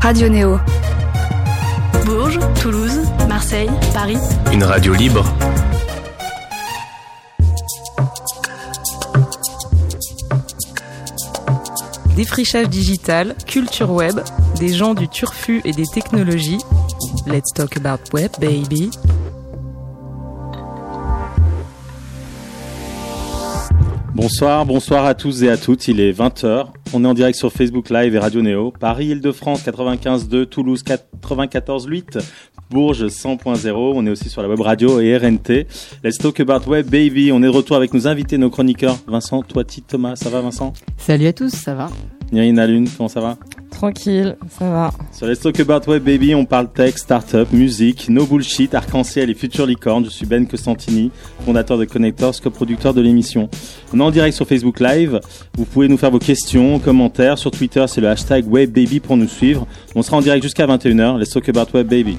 Radio Néo. Bourges, Toulouse, Marseille, Paris. Une radio libre. Défrichage digital, culture web, des gens du turfu et des technologies. Let's talk about web, baby. Bonsoir, bonsoir à tous et à toutes. Il est 20h. On est en direct sur Facebook Live et Radio Néo. Paris, Île-de-France 95.2, Toulouse 94.8, Bourges 100.0. On est aussi sur la web radio et RNT. Let's talk about web, baby. On est de retour avec nos invités, nos chroniqueurs. Vincent, toi, Thomas, ça va Vincent? Salut à tous, ça va Nirina Lune, comment ça va? Tranquille, ça va. Sur Let's Talk About Web Baby, on parle tech, startup, musique, no bullshit, arc-en-ciel et future licorne. Je suis Ben Costantini, fondateur de Connectors, coproducteur de l'émission. On est en direct sur Facebook Live. Vous pouvez nous faire vos questions, commentaires. Sur Twitter, c'est le hashtag WebBaby pour nous suivre. On sera en direct jusqu'à 21h. Let's Talk About Web Baby.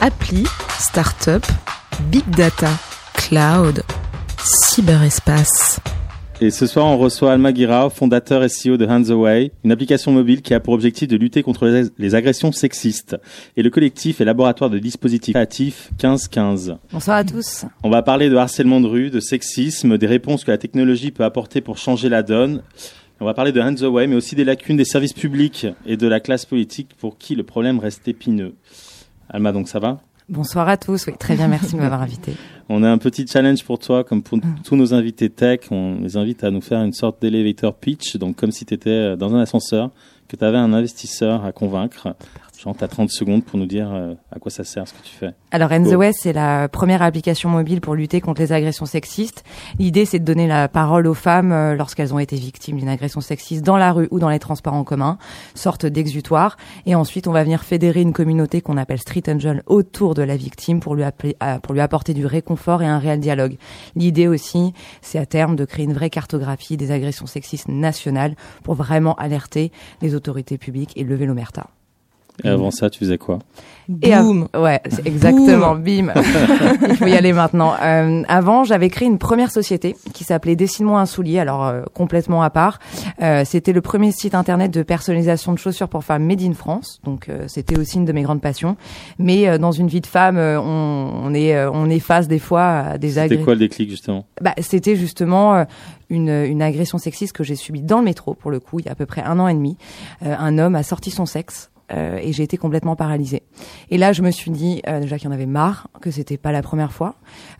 Appli, startup, big data, cloud, cyberespace. Et ce soir, on reçoit Alma Guirao, fondateur et CEO de Hands Away, une application mobile qui a pour objectif de lutter contre les agressions sexistes. Et le collectif et laboratoire de dispositifs créatifs 1515. Bonsoir à tous. On va parler de harcèlement de rue, de sexisme, des réponses que la technologie peut apporter pour changer la donne. On va parler de Hands Away, mais aussi des lacunes des services publics et de la classe politique pour qui le problème reste épineux. Alma, donc ça va? Bonsoir à tous, oui, très bien, merci de m'avoir invité. On a un petit challenge pour toi, comme pour tous nos invités tech, on les invite à nous faire une sorte d'elevator pitch, donc comme si tu étais dans un ascenseur, que tu avais un investisseur à convaincre. Jean, tu as 30 secondes pour nous dire euh, à quoi ça sert ce que tu fais. Alors, Way, c'est la première application mobile pour lutter contre les agressions sexistes. L'idée, c'est de donner la parole aux femmes euh, lorsqu'elles ont été victimes d'une agression sexiste dans la rue ou dans les transports en commun, sorte d'exutoire. Et ensuite, on va venir fédérer une communauté qu'on appelle Street Angel autour de la victime pour lui, appeler, pour lui apporter du réconfort et un réel dialogue. L'idée aussi, c'est à terme de créer une vraie cartographie des agressions sexistes nationales pour vraiment alerter les autorités publiques et lever l'omerta. Et avant ça, tu faisais quoi? Et Boom. Ouais, exactement. Bim. Il faut y aller maintenant. Euh, avant, j'avais créé une première société qui s'appelait Dessine-moi un soulier, alors euh, complètement à part. Euh, c'était le premier site internet de personnalisation de chaussures pour femmes made in France. Donc euh, c'était aussi une de mes grandes passions. Mais euh, dans une vie de femme, on, on, est on est face des fois à des agressions. C'était quoi le déclic justement? Bah, c'était justement une, une agression sexiste que j'ai subie dans le métro pour le coup il y a à peu près un an et demi. un homme a sorti son sexe euh, et j'ai été complètement paralysée. Et là, je me suis dit euh, déjà qu'il y en avait marre, que c'était pas la première fois,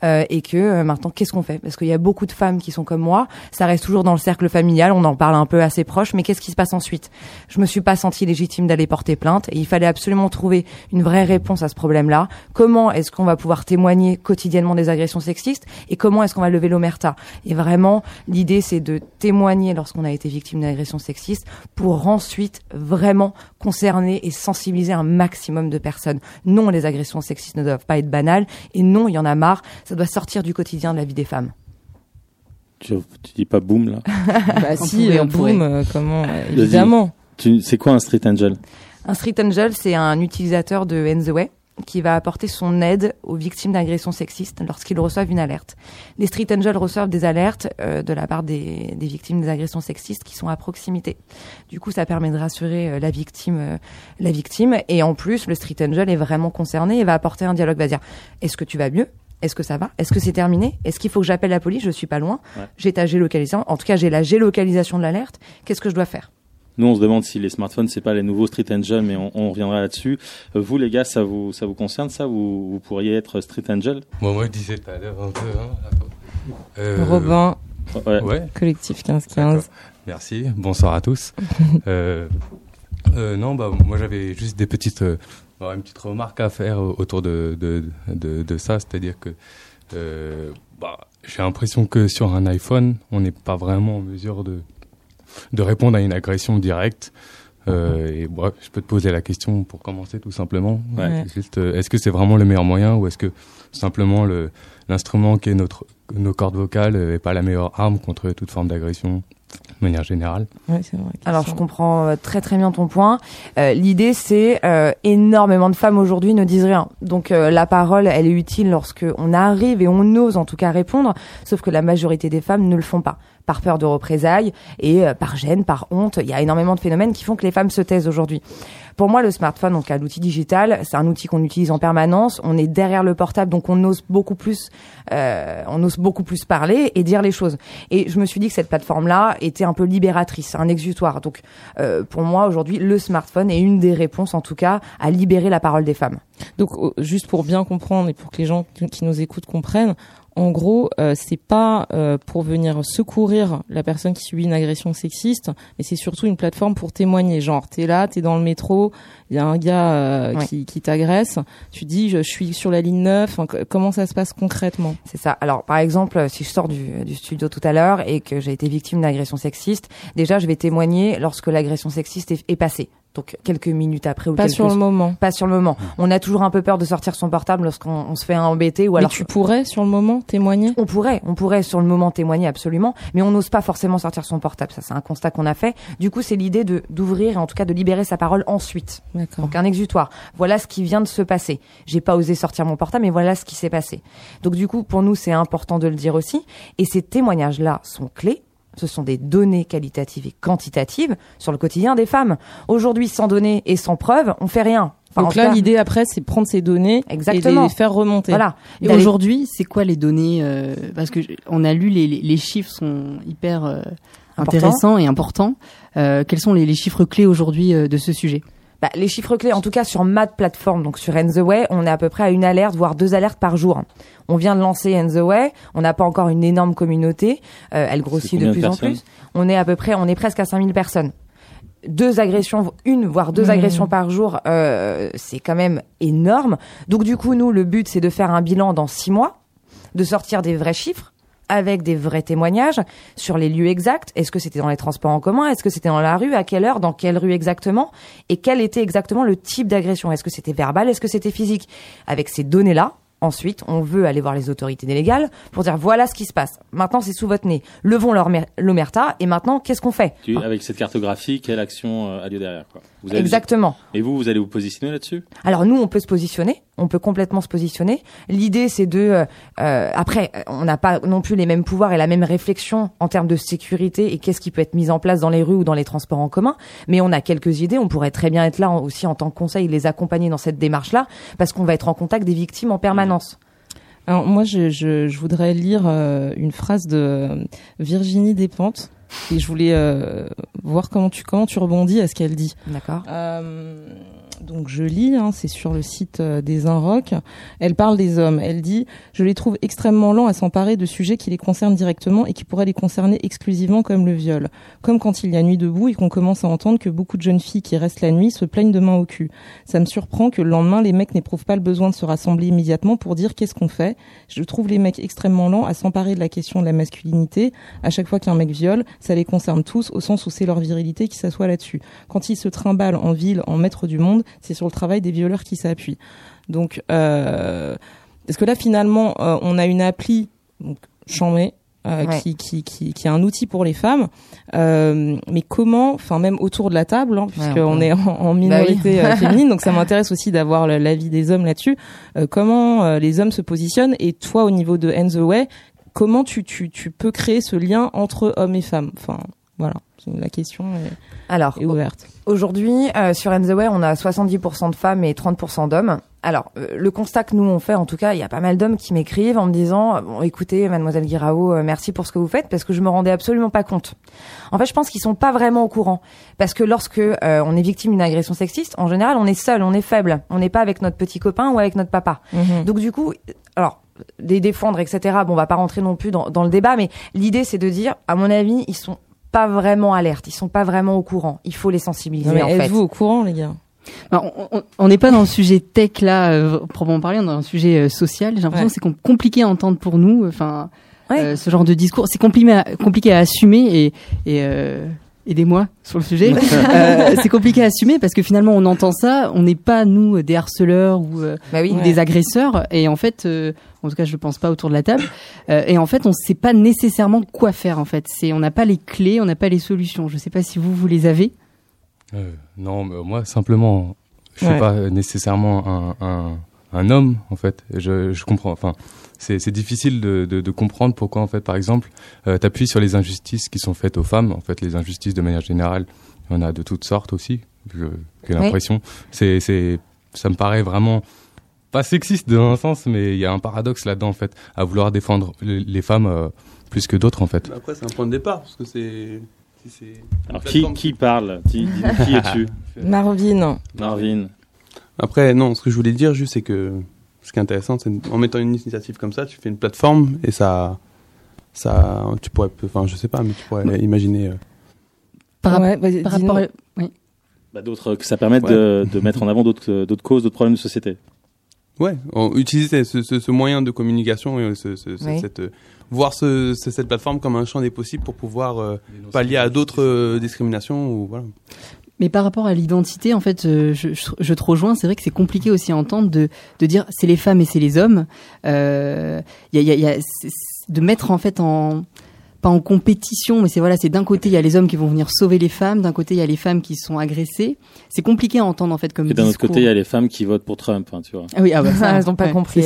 euh, et que euh, maintenant, qu'est-ce qu'on fait? Parce qu'il y a beaucoup de femmes qui sont comme moi. Ça reste toujours dans le cercle familial, on en parle un peu assez proche, mais qu'est-ce qui se passe ensuite? Je me suis pas sentie légitime d'aller porter plainte, et il fallait absolument trouver une vraie réponse à ce problème-là. Comment est-ce qu'on va pouvoir témoigner quotidiennement des agressions sexistes, et comment est-ce qu'on va lever l'omerta? Et vraiment, l'idée, c'est de témoigner lorsqu'on a été victime d'agressions sexistes, pour ensuite vraiment concerner et sensibiliser un maximum de personnes. Non, les agressions sexistes ne doivent pas être banales. Et non, il y en a marre, ça doit sortir du quotidien de la vie des femmes. Tu, tu dis pas boom là. Bah si, on boom, euh, comment Évidemment. C'est quoi un street angel? Un street angel, c'est un utilisateur de End the Way qui va apporter son aide aux victimes d'agressions sexistes lorsqu'ils reçoivent une alerte. Les street angels reçoivent des alertes euh, de la part des, des, victimes des agressions sexistes qui sont à proximité. Du coup, ça permet de rassurer euh, la victime, euh, la victime. Et en plus, le street angel est vraiment concerné et va apporter un dialogue. Va dire Est-ce que tu vas mieux? Est-ce que ça va? Est-ce que c'est terminé? Est-ce qu'il faut que j'appelle la police? Je suis pas loin. J'ai ta géolocalisation. En tout cas, j'ai la géolocalisation de l'alerte. Qu'est-ce que je dois faire? Nous, on se demande si les smartphones, c'est pas les nouveaux Street Angel, mais on, on reviendra là-dessus. Euh, vous, les gars, ça vous, ça vous concerne, ça? Vous, vous pourriez être Street Angel? Moi, moi, je disais tout à l'heure un peu. Hein, euh... Robin, ouais. ouais. collectif 15-15. Merci, bonsoir à tous. euh, euh, non, bah, moi, j'avais juste des petites, euh, une petite remarque à faire autour de, de, de, de ça, c'est-à-dire que euh, bah, j'ai l'impression que sur un iPhone, on n'est pas vraiment en mesure de de répondre à une agression directe. Euh, et je peux te poser la question pour commencer tout simplement. Ouais. Juste, euh, est-ce que c'est vraiment le meilleur moyen ou est-ce que simplement le l'instrument qui est notre nos cordes vocales est pas la meilleure arme contre toute forme d'agression de manière générale? Ouais, c'est vrai. Alors je comprends euh, très très bien ton point. Euh, L'idée c'est euh, énormément de femmes aujourd'hui ne disent rien. Donc euh, la parole elle est utile lorsque on arrive et on ose en tout cas répondre, sauf que la majorité des femmes ne le font pas par peur de représailles et par gêne, par honte. Il y a énormément de phénomènes qui font que les femmes se taisent aujourd'hui. Pour moi, le smartphone, donc l'outil digital, c'est un outil qu'on utilise en permanence. On est derrière le portable, donc on ose beaucoup plus, euh, on ose beaucoup plus parler et dire les choses. Et je me suis dit que cette plateforme-là était un peu libératrice, un exutoire. Donc, euh, pour moi, aujourd'hui, le smartphone est une des réponses, en tout cas, à libérer la parole des femmes. Donc, juste pour bien comprendre et pour que les gens qui nous écoutent comprennent, en gros, euh, c'est pas euh, pour venir secourir la personne qui subit une agression sexiste, mais c'est surtout une plateforme pour témoigner. Genre, t'es là, t'es dans le métro, il y a un gars euh, qui, qui t'agresse, tu dis, je, suis sur la ligne 9. comment ça se passe concrètement? C'est ça. Alors, par exemple, si je sors du, du studio tout à l'heure et que j'ai été victime d'agression sexiste, déjà, je vais témoigner lorsque l'agression sexiste est, est passée donc quelques minutes après ou pas sur le moment. Pas sur le moment. On a toujours un peu peur de sortir son portable lorsqu'on se fait embêter ou alors mais tu pourrais sur le moment témoigner? On pourrait on pourrait sur le moment témoigner absolument. Mais on n'ose pas forcément sortir son portable. Ça c'est un constat qu'on a fait. Du coup c'est l'idée de d'ouvrir et en tout cas de libérer sa parole ensuite. Donc un exutoire. Voilà ce qui vient de se passer. J'ai pas osé sortir mon portable mais voilà ce qui s'est passé. Donc du coup pour nous c'est important de le dire aussi. Et ces témoignages là sont clés ce sont des données qualitatives et quantitatives sur le quotidien des femmes. Aujourd'hui, sans données et sans preuves, on fait rien. Donc là, l'idée après, c'est prendre ces données Exactement. et les faire remonter. Voilà. Et aujourd'hui, c'est quoi les données euh, Parce que on a lu les, les chiffres sont hyper euh, intéressants et importants. Euh, quels sont les, les chiffres clés aujourd'hui euh, de ce sujet? Bah, les chiffres clés, en tout cas sur ma plateforme, donc sur In The Way, on est à peu près à une alerte, voire deux alertes par jour. On vient de lancer In The Way, on n'a pas encore une énorme communauté, euh, elle grossit de plus en plus. On est à peu près, on est presque à 5000 personnes. Deux agressions, une voire deux mmh. agressions par jour, euh, c'est quand même énorme. Donc du coup, nous, le but, c'est de faire un bilan dans six mois, de sortir des vrais chiffres avec des vrais témoignages sur les lieux exacts. Est-ce que c'était dans les transports en commun? Est-ce que c'était dans la rue? À quelle heure? Dans quelle rue exactement? Et quel était exactement le type d'agression? Est-ce que c'était verbal? Est-ce que c'était physique? Avec ces données-là, Ensuite, on veut aller voir les autorités légales pour dire voilà ce qui se passe. Maintenant, c'est sous votre nez. Levons l'omerta et maintenant, qu'est-ce qu'on fait Avec cette cartographie, quelle action euh, a lieu derrière quoi? Exactement. Et vous, vous allez vous positionner là-dessus? Alors nous, on peut se positionner, on peut complètement se positionner. L'idée, c'est de... Euh, après, on n'a pas non plus les mêmes pouvoirs et la même réflexion en termes de sécurité et qu'est-ce qui peut être mis en place dans les rues ou dans les transports en commun. Mais on a quelques idées. On pourrait très bien être là aussi en tant que conseil, les accompagner dans cette démarche-là, parce qu'on va être en contact des victimes en permanence. Alors moi, je, je, je voudrais lire euh, une phrase de Virginie Despentes et je voulais euh, voir comment tu comment tu rebondis à ce qu'elle dit. D'accord. Euh, donc je lis, hein, c'est sur le site euh, des Inrocks. Elle parle des hommes. Elle dit Je les trouve extrêmement lents à s'emparer de sujets qui les concernent directement et qui pourraient les concerner exclusivement, comme le viol. Comme quand il y a nuit debout et qu'on commence à entendre que beaucoup de jeunes filles qui restent la nuit se plaignent de main au cul. Ça me surprend que le lendemain, les mecs n'éprouvent pas le besoin de se rassembler immédiatement pour dire qu'est-ce qu'on fait. Je trouve les mecs extrêmement lents à s'emparer de la question de la masculinité. À chaque fois qu'un mec viole, ça les concerne tous au sens où c'est leur virilité qui s'assoit là-dessus. Quand ils se trimballent en ville, en maître du monde, c'est sur le travail des violeurs qui s'appuient. Donc, euh, parce que là, finalement, euh, on a une appli, donc Chamé, euh, qui, qui, qui, qui, est un outil pour les femmes. Euh, mais comment, enfin même autour de la table, hein, puisqu'on est en, minorité bah féminine, donc ça m'intéresse aussi d'avoir l'avis des hommes là-dessus. comment les hommes se positionnent et toi au niveau de End the Way, comment tu, tu, tu peux créer ce lien entre hommes et femmes Enfin, voilà, la question est, Alors, est ouverte. Aujourd'hui, euh, sur In on a 70% de femmes et 30% d'hommes. Alors, euh, le constat que nous on fait, en tout cas, il y a pas mal d'hommes qui m'écrivent en me disant bon, écoutez, mademoiselle Guirao, euh, merci pour ce que vous faites parce que je me rendais absolument pas compte. En fait, je pense qu'ils sont pas vraiment au courant parce que lorsque on est victime d'une agression sexiste, en général, on est seul, on est faible, on n'est pas avec notre petit copain ou avec notre papa. Mhm. Donc du coup, alors les défendre, etc. Bon, on va pas rentrer non plus dans, dans le débat, mais l'idée c'est de dire, à mon avis, ils sont pas vraiment alertes, ils sont pas vraiment au courant. Il faut les sensibiliser en fait. vous au courant les gars? Bah, on n'est pas dans le sujet tech là, euh, proprement parler, on est dans un sujet euh, social. J'ai l'impression que c'est compliqué à entendre pour nous. Enfin, euh, ce genre de discours, c'est compliqué à, compliqué à assumer et, et euh, aidez-moi sur le sujet. euh, c'est compliqué à assumer parce que finalement on entend ça, on n'est pas nous des harceleurs ou, bah oui, ou des agresseurs et en fait en tout cas je ne pense pas autour de la table. Euh, et en fait, on ne sait pas nécessairement quoi faire. En fait, c'est on n'a pas les clés, on n'a pas les solutions. Je ne sais pas si vous vous les avez. Euh, non, mais moi simplement, je suis pas nécessairement un, un, un, homme en fait. Je, je comprends. Enfin, c'est difficile de, de, de, comprendre pourquoi en fait par exemple euh, t'appuies sur les injustices qui sont faites aux femmes. En fait les injustices de manière générale il y en a de toutes sortes aussi j'ai l'impression. C'est c'est ça me paraît vraiment pas sexiste dans un sens mais il y a un paradoxe là-dedans en fait à vouloir défendre les, femmes euh, plus que d'autres en fait. Après c'est un point de départ parce que c'est alors qui, qui parle? Qui, qui es-tu? Marvin. Marvin. Après non ce que je voulais dire juste c'est que ce qui est intéressant, c'est en mettant une initiative comme ça, tu fais une plateforme et ça, ça, tu pourrais, enfin, je sais pas, mais tu pourrais imaginer. Euh, par, rapport, oui. Bah, d'autres, que ça permette de, de, mettre en avant d'autres, d'autres causes, d'autres problèmes de société. Ouais, utiliser ce, ce, ce, moyen de communication et ce, cette, voir cette plateforme comme un champ des possibles pour pouvoir euh, pallier à d'autres euh, discriminations ou voilà. Mais par rapport à l'identité, en fait, euh, je, je, te rejoins. C'est vrai que c'est compliqué aussi à entendre de, de dire c'est les femmes et c'est les hommes. Il euh, y a, y a, y a de mettre en fait en pas en compétition, mais c'est voilà, c'est d'un côté il y a les hommes qui vont venir sauver les femmes, d'un côté il y a les femmes qui sont agressées. C'est compliqué à entendre en fait comme. Et d'un autre côté il y a les femmes qui votent pour Trump, hein, tu vois. Ah oui, ah bah ça, elles n'ont pas compris.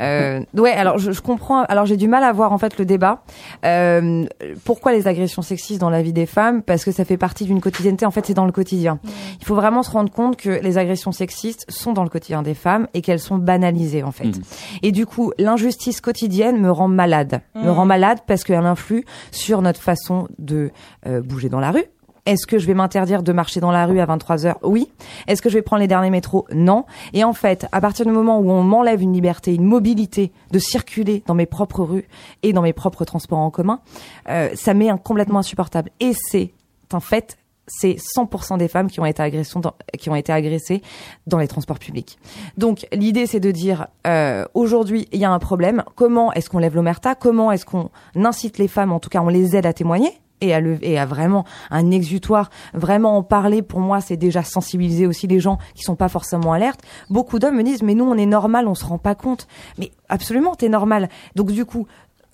Euh, ouais, alors je, je, comprends. Alors j'ai du mal à voir en fait le débat. Euh, pourquoi les agressions sexistes dans la vie des femmes? Parce que ça fait partie d'une quotidienneté. En fait, c'est dans le quotidien. Il faut vraiment se rendre compte que les agressions sexistes sont dans le quotidien des femmes et qu'elles sont banalisées en fait. Mmh. Et du coup, l'injustice quotidienne me rend malade. Me mmh. rend malade parce qu'elle influe sur notre façon de euh, bouger dans la rue, est-ce que je vais m'interdire de marcher dans la rue à 23 heures? Oui. Est-ce que je vais prendre les derniers métros? Non. Et en fait, à partir du moment où on m'enlève une liberté, une mobilité de circuler dans mes propres rues et dans mes propres transports en commun, euh, ça m'est complètement insupportable. Et c'est en fait c'est 100% des femmes qui ont été agressées dans, les transports publics. Donc l'idée c'est de dire euh, aujourd'hui il y a un problème. Comment est-ce qu'on lève l'omerta? Comment est-ce qu'on incite les femmes, en tout cas on les aide à témoigner et à, lever, et à vraiment un exutoire, vraiment en parler, pour moi, c'est déjà sensibiliser aussi les gens qui sont pas forcément alertes. Beaucoup d'hommes me disent, mais nous, on est normal, on se rend pas compte. Mais absolument, t'es normal. Donc du coup,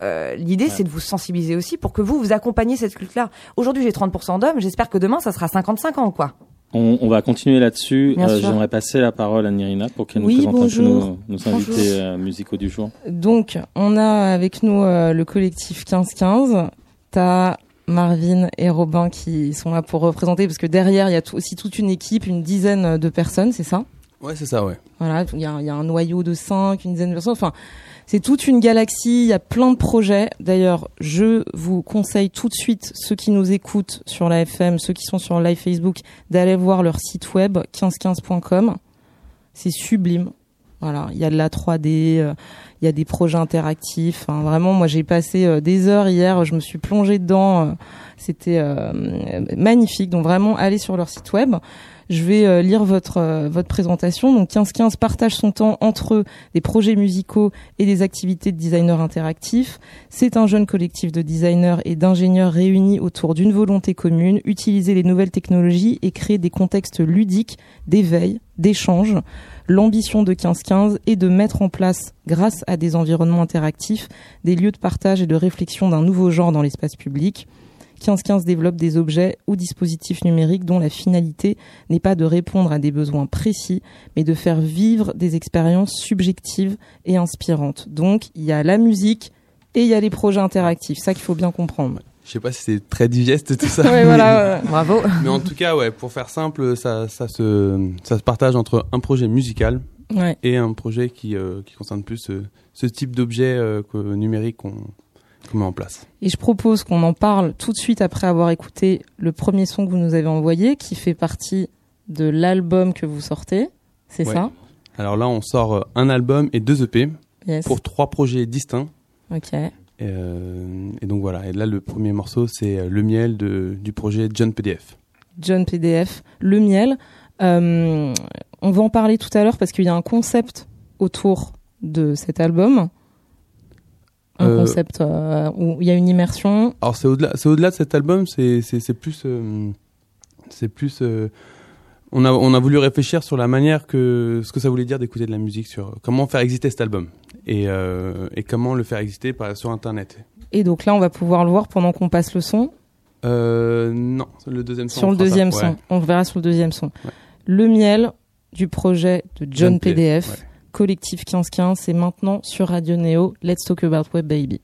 euh, l'idée, c'est de vous sensibiliser aussi pour que vous, vous accompagniez cette culte-là. Aujourd'hui, j'ai 30% d'hommes, j'espère que demain, ça sera 55 ans, quoi. On, on va continuer là-dessus. Euh, J'aimerais passer la parole à Nirina pour qu'elle nous présente un peu nos, nos invités euh, musicaux du jour. Donc, on a avec nous euh, le collectif 1515. T'as Marvin et Robin qui sont là pour représenter, parce que derrière, il y a aussi toute une équipe, une dizaine de personnes, c'est ça? Ouais, c'est ça, ouais. Voilà, il y a, y a, un noyau de cinq, une dizaine de personnes. Enfin, c'est toute une galaxie, il y a plein de projets. D'ailleurs, je vous conseille tout de suite, ceux qui nous écoutent sur la FM, ceux qui sont sur live Facebook, d'aller voir leur site web 1515.com. C'est sublime. Voilà, il y a de la 3D, euh, il y a des projets interactifs. vraiment, moi j'ai passé euh, des heures hier, je me suis plongée dedans. Euh, c'était magnifique. Donc vraiment, allez sur leur site web. Je vais lire votre votre présentation. Donc 1515 partage son temps entre des projets musicaux et des activités de designer interactifs. C'est un jeune collectif de designers et d'ingénieurs réunis autour d'une volonté commune, utiliser les nouvelles technologies et créer des contextes ludiques d'éveil, d'échange L'ambition de 1515 est de mettre en place, grâce à des environnements interactifs, des lieux de partage et de réflexion d'un nouveau genre dans l'espace public. 1515 développe des objets ou dispositifs numériques dont la finalité n'est pas de répondre à des besoins précis, mais de faire vivre des expériences subjectives et inspirantes. Donc, il y a la musique et il y a les projets interactifs. Ça qu'il faut bien comprendre. Je sais pas si c'est très digeste tout ça. ouais, voilà, bravo. Mais en tout cas, ouais, pour faire simple, ça, ça se, ça se partage entre un projet musical ouais. et un projet qui, euh, qui concerne plus ce, ce type d'objet euh, numérique qu'on met en place. Et je propose qu'on en parle tout de suite après avoir écouté le premier son que vous nous avez envoyé, qui fait partie de l'album que vous sortez. C'est ça? Alors là, on sort euh, un album et deux EP yes. pour trois projets distincts. Ok. Euh, et donc voilà. Et là, le premier morceau, c'est euh, le miel de, du projet John PDF. John PDF, le miel. Euh, on va en parler tout à l'heure parce qu'il y a un concept autour de cet album. Un euh, concept euh, où il y a une immersion. Alors c'est au-delà, c'est au-delà de cet album. C'est c'est, c'est plus euh, c'est plus on a, on a voulu réfléchir sur la manière que ce que ça voulait dire d'écouter de la musique, sur comment faire exister cet album et, euh, et comment le faire exister par, sur Internet. Et donc là, on va pouvoir le voir pendant qu'on passe le son. Euh, non, le deuxième son. Sur le deuxième son, on verra sur le deuxième son. Le miel du projet de John, PDF. Collectif 1515, c'est maintenant sur Radio Neo. Let's talk about web baby.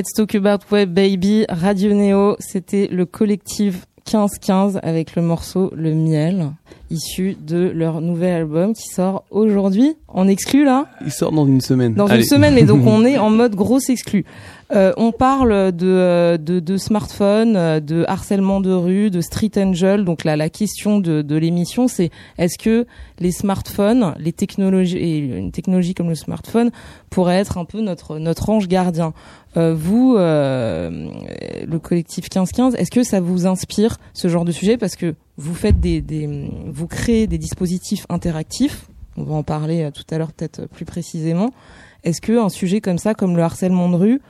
Let's Talk About Web Baby, Radio Neo, c'était le collectif 1515 avec le morceau Le Miel, issu de leur nouvel album qui sort aujourd'hui. En exclu là? Il sort dans une semaine. Dans une semaine, mais donc on est en mode grosse exclu. Euh, on parle de, de, de smartphone, de harcèlement de rue, de street angel. Donc là, la question de, de l'émission, c'est est-ce que les smartphones, les technologies et une technologie comme le smartphone pourrait être un peu notre notre ange gardien. Euh, vous, euh, le collectif 1515, est-ce que ça vous inspire ce genre de sujet? Parce que vous faites des, des vous créez des dispositifs interactifs. On va en parler euh, tout à l'heure peut-être plus précisément. Est-ce que un sujet comme ça, comme le harcèlement de rue,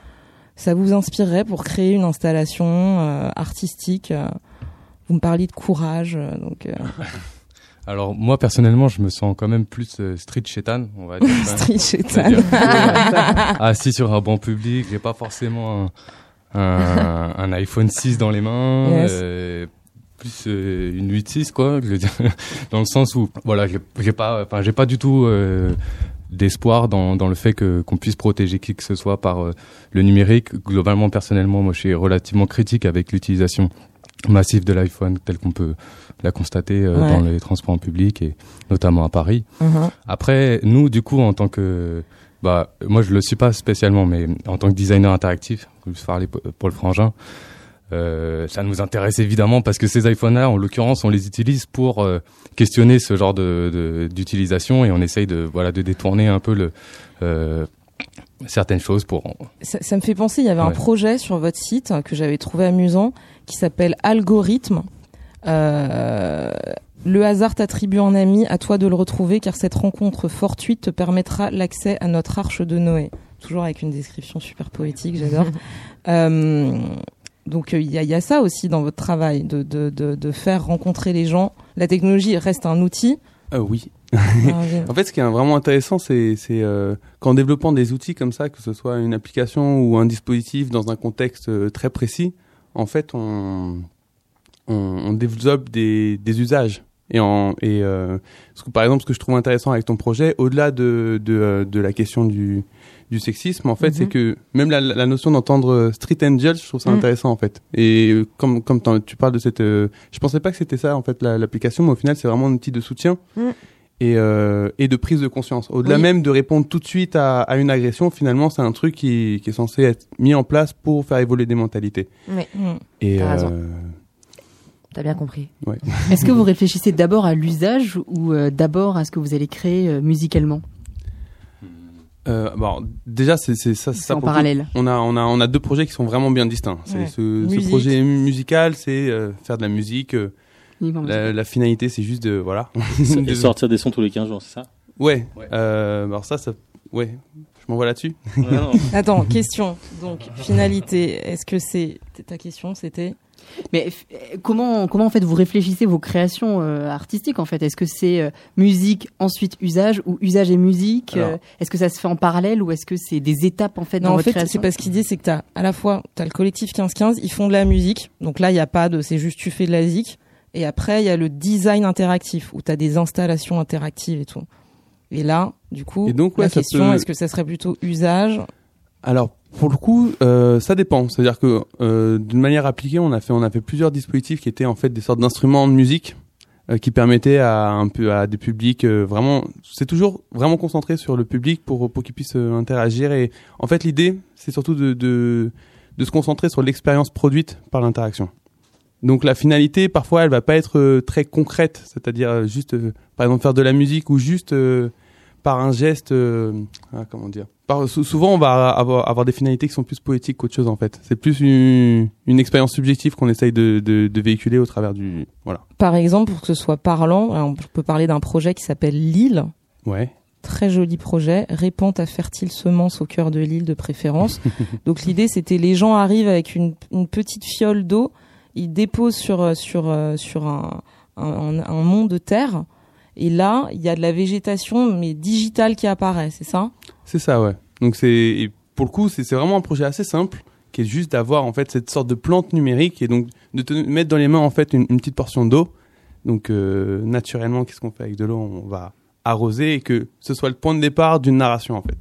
ça vous inspirerait pour créer une installation euh, artistique euh, Vous me parliez de courage, euh, donc. Alors moi personnellement, je me sens quand même plus street chétan, on va dire. street chétan. assis sur un banc public, j'ai pas forcément un, un, iPhone 6 dans les mains. Plus une 8.6 quoi, je veux dire, dans le sens où voilà, j'ai pas, enfin j'ai pas du tout d'espoir dans, dans le fait que qu'on puisse protéger qui que ce soit par euh, le numérique. Globalement, personnellement, moi, je suis relativement critique avec l'utilisation massive de l'iPhone tel qu'on peut la constater euh, dans les transports en public et notamment à Paris. Uh-huh. Après, nous, du coup, en tant que bah, moi je le suis pas spécialement, mais en tant que designer interactif, je parler pour le frangin, euh, ça nous intéresse évidemment parce que ces iPhones-là, en l'occurrence, on les utilise pour euh, questionner ce genre de d'utilisation et on essaye de voilà de détourner un peu le euh, certaines choses pour. Ça, ça, me fait penser, il y avait un projet sur votre site que j'avais trouvé amusant qui s'appelle Algorithme. Le hasard t'attribue un ami, à toi de le retrouver car cette rencontre fortuite te permettra l'accès à notre arche de Noé. Toujours avec une description super poétique, j'adore. euh, donc il y, y, a ça aussi dans votre travail, de, de, de, de, faire rencontrer les gens. La technologie reste un outil. Euh, oui. Ah, en fait, ce qui est vraiment intéressant, c'est euh, qu'en développant des outils comme ça, que ce soit une application ou un dispositif dans un contexte euh, très précis, en fait, on, on, on développe des, des usages. Et, en, et euh, ce que, par exemple, ce que je trouve intéressant avec ton projet, au-delà de, de, euh, de, la question du, du sexisme, en fait, c'est mhm. que même la, la notion d'entendre street angel, je trouve ça mhm. intéressant, en fait. Et euh, comme, comme tu parles de cette... Euh, je pensais pas que c'était ça, en fait, l'application, mais au final, c'est vraiment un outil de soutien. Mhm. Et, euh, et de prise de conscience. Au-delà même de répondre tout de suite à, à une agression, finalement, c'est un truc qui, qui est censé être mis en place pour faire évoluer des mentalités. Oui. Et euh, T'as bien compris. Ouais. Est-ce que vous réfléchissez d'abord à l'usage ou euh, d'abord à ce que vous allez créer euh, musicalement? Euh, bon, déjà c'est ça, ça en parallèle. on a on a on a deux projets qui sont vraiment bien distincts. Ouais. Ce, ce, projet musical, c'est euh, faire de la musique. Euh, la, la, finalité, c'est juste de voilà. de sortir des sons tous les 15 jours, c'est ça? Ouais. ouais. alors ça, ça, ouais. Je m'envoie là-dessus. Attends, question. Donc finalité, est-ce que c'est ta question C'était? Mais comment comment en fait vous réfléchissez vos créations euh, artistiques en fait? Est-ce que c'est euh, musique ensuite usage ou usage et musique? Euh, Est-ce que ça se fait en parallèle ou est-ce que c'est des étapes en fait non, dans en votre fait, c'est parce qu'il dit c'est que t'as à la fois t'as le collectif 15-15, ils font de la musique, donc là il y a pas de c'est juste tu fais de la zik, et après il y a le design interactif où t'as des installations interactives et tout. Et là, du coup, et donc, ouais, la question peut... est-ce que ça serait plutôt usage? Alors pour le coup, euh, ça dépend. C'est-à-dire que euh, d'une manière appliquée, on a fait on a fait plusieurs dispositifs qui étaient en fait des sortes d'instruments de musique euh, qui permettaient à un peu à des publics euh, vraiment. C'est toujours vraiment concentré sur le public pour pour qu'ils puissent euh, interagir. Et en fait, l'idée, c'est surtout de, de de se concentrer sur l'expérience produite par l'interaction. Donc la finalité, parfois, elle va pas être très concrète, c'est-à-dire juste, par exemple, faire de la musique ou juste par un geste, ah, comment dire par, souvent on va avoir, avoir, des finalités qui sont plus poétiques qu'autre chose en fait. C'est plus une, une expérience subjective qu'on essaye de, de, de, véhiculer au travers du voilà. Par exemple, pour que ce soit parlant, on peut parler d'un projet qui s'appelle L'île. Ouais. Très joli projet, répand ta fertile semence au cœur de l'île de préférence. Donc l'idée c'était les gens arrivent avec une, une petite fiole d'eau, ils déposent sur sur sur un, un, un mont de terre et là, il y a de la végétation, mais digitale qui apparaît, c'est ça? C'est ça, ouais. Donc c'est pour le coup, c'est vraiment un projet assez simple, qui est juste d'avoir en fait cette sorte de plante numérique et donc de te mettre dans les mains en fait une, petite portion d'eau. Donc euh, naturellement, qu'est-ce qu'on fait avec de l'eau? On va arroser et que ce soit le point de départ d'une narration en fait.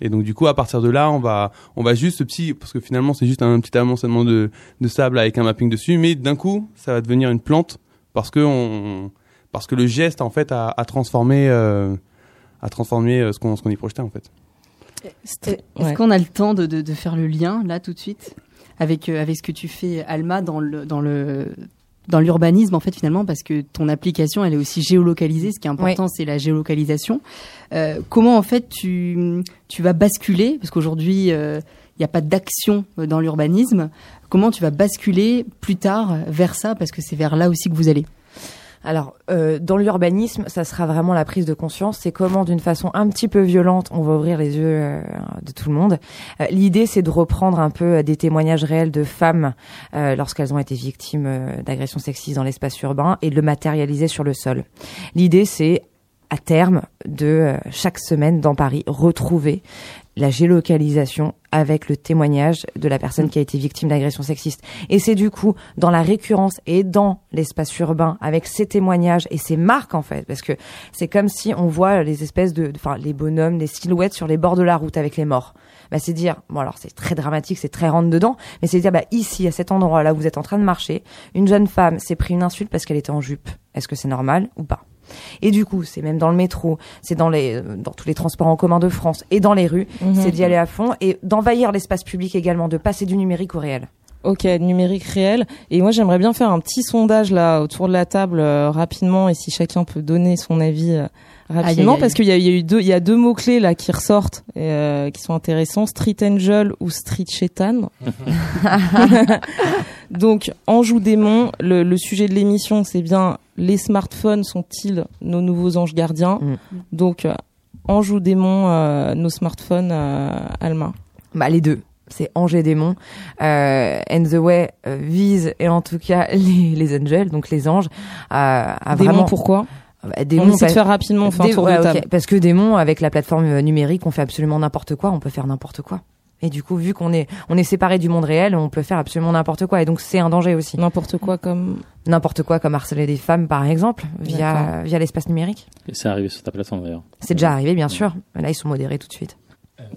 Et donc du coup, à partir de là, on va on va juste ce petit parce que finalement c'est juste un petit amoncellement de, de sable avec un mapping dessus, mais d'un coup, ça va devenir une plante parce que on parce que le geste en fait a, a transformé euh, a transformé euh, ce qu'on ce qu'on y projetait en fait. Est-ce ouais. qu'on a le temps de, de, de, faire le lien là tout de suite avec euh, avec ce que tu fais Alma dans le dans le dans l'urbanisme en fait finalement? Parce que ton application elle est aussi géolocalisée. Ce qui est important ouais. c'est la géolocalisation. Euh, comment en fait tu tu vas basculer? Parce qu'aujourd'hui il euh, n'y a pas d'action dans l'urbanisme. Comment tu vas basculer plus tard vers ça? Parce que c'est vers là aussi que vous allez alors, euh, dans l'urbanisme, ça sera vraiment la prise de conscience. C'est comment, d'une façon un petit peu violente, on va ouvrir les yeux euh, de tout le monde. Euh, L'idée, c'est de reprendre un peu euh, des témoignages réels de femmes lorsqu'elles ont été victimes d'agressions sexistes dans l'espace urbain et de le matérialiser sur le sol. L'idée, c'est à terme de chaque semaine dans Paris retrouver la géolocalisation avec le témoignage de la personne qui a été victime d'agression sexiste. Et c'est du coup dans la récurrence et dans l'espace urbain avec ces témoignages et ces marques en fait, parce que c'est comme si on voit les espèces de, enfin les bonhommes, les silhouettes sur les bords de la route avec les morts. Bah, c'est dire, bon alors c'est très dramatique, c'est très rentre dedans, mais c'est dire, bah ici à cet endroit là où vous êtes en train de marcher, une jeune femme s'est pris une insulte parce qu'elle était en jupe. Est-ce que c'est normal ou pas? Et du coup, c'est même dans le métro, c'est dans les euh, dans tous les transports en commun de France et dans les rues, Mhm. c'est d'y aller à fond et d'envahir l'espace public également, de passer du numérique au réel. Ok, numérique réel. Et moi, j'aimerais bien faire un petit sondage là autour de la table euh, rapidement, et si chacun peut donner son avis euh, rapidement, Aïe, aïe, aïe. parce qu'il y a, il y a eu deux, il y a deux mots clés là qui ressortent, et, euh, qui sont intéressants Street Angel ou Street Shetan. Donc, Anjou démon. Le, le sujet de l'émission, c'est bien les smartphones sont-ils nos nouveaux anges gardiens Mm. Donc, euh, Anjou démon, euh, nos smartphones, euh, Alma. Bah les deux. C'est Ange et Démon. Euh, And the Way euh, vise, et en tout cas les, les angels, donc les anges, à, à Démon, vraiment... pourquoi? Bah, On démon, essaie de faire rapidement, on fait un Dé- tour ouais, de table. Parce que démon, avec la plateforme euh, numérique, on fait absolument n'importe quoi, on peut faire n'importe quoi. Et du coup, vu qu'on est, on est séparé du monde réel, on peut faire absolument n'importe quoi. Et donc, c'est un danger aussi. N'importe quoi comme N'importe quoi, comme harceler des femmes, par exemple, via, via l'espace numérique. Et c'est arrivé sur ta plateforme d'ailleurs. C'est déjà arrivé, bien sûr. Mais là, ils sont modérés tout de suite.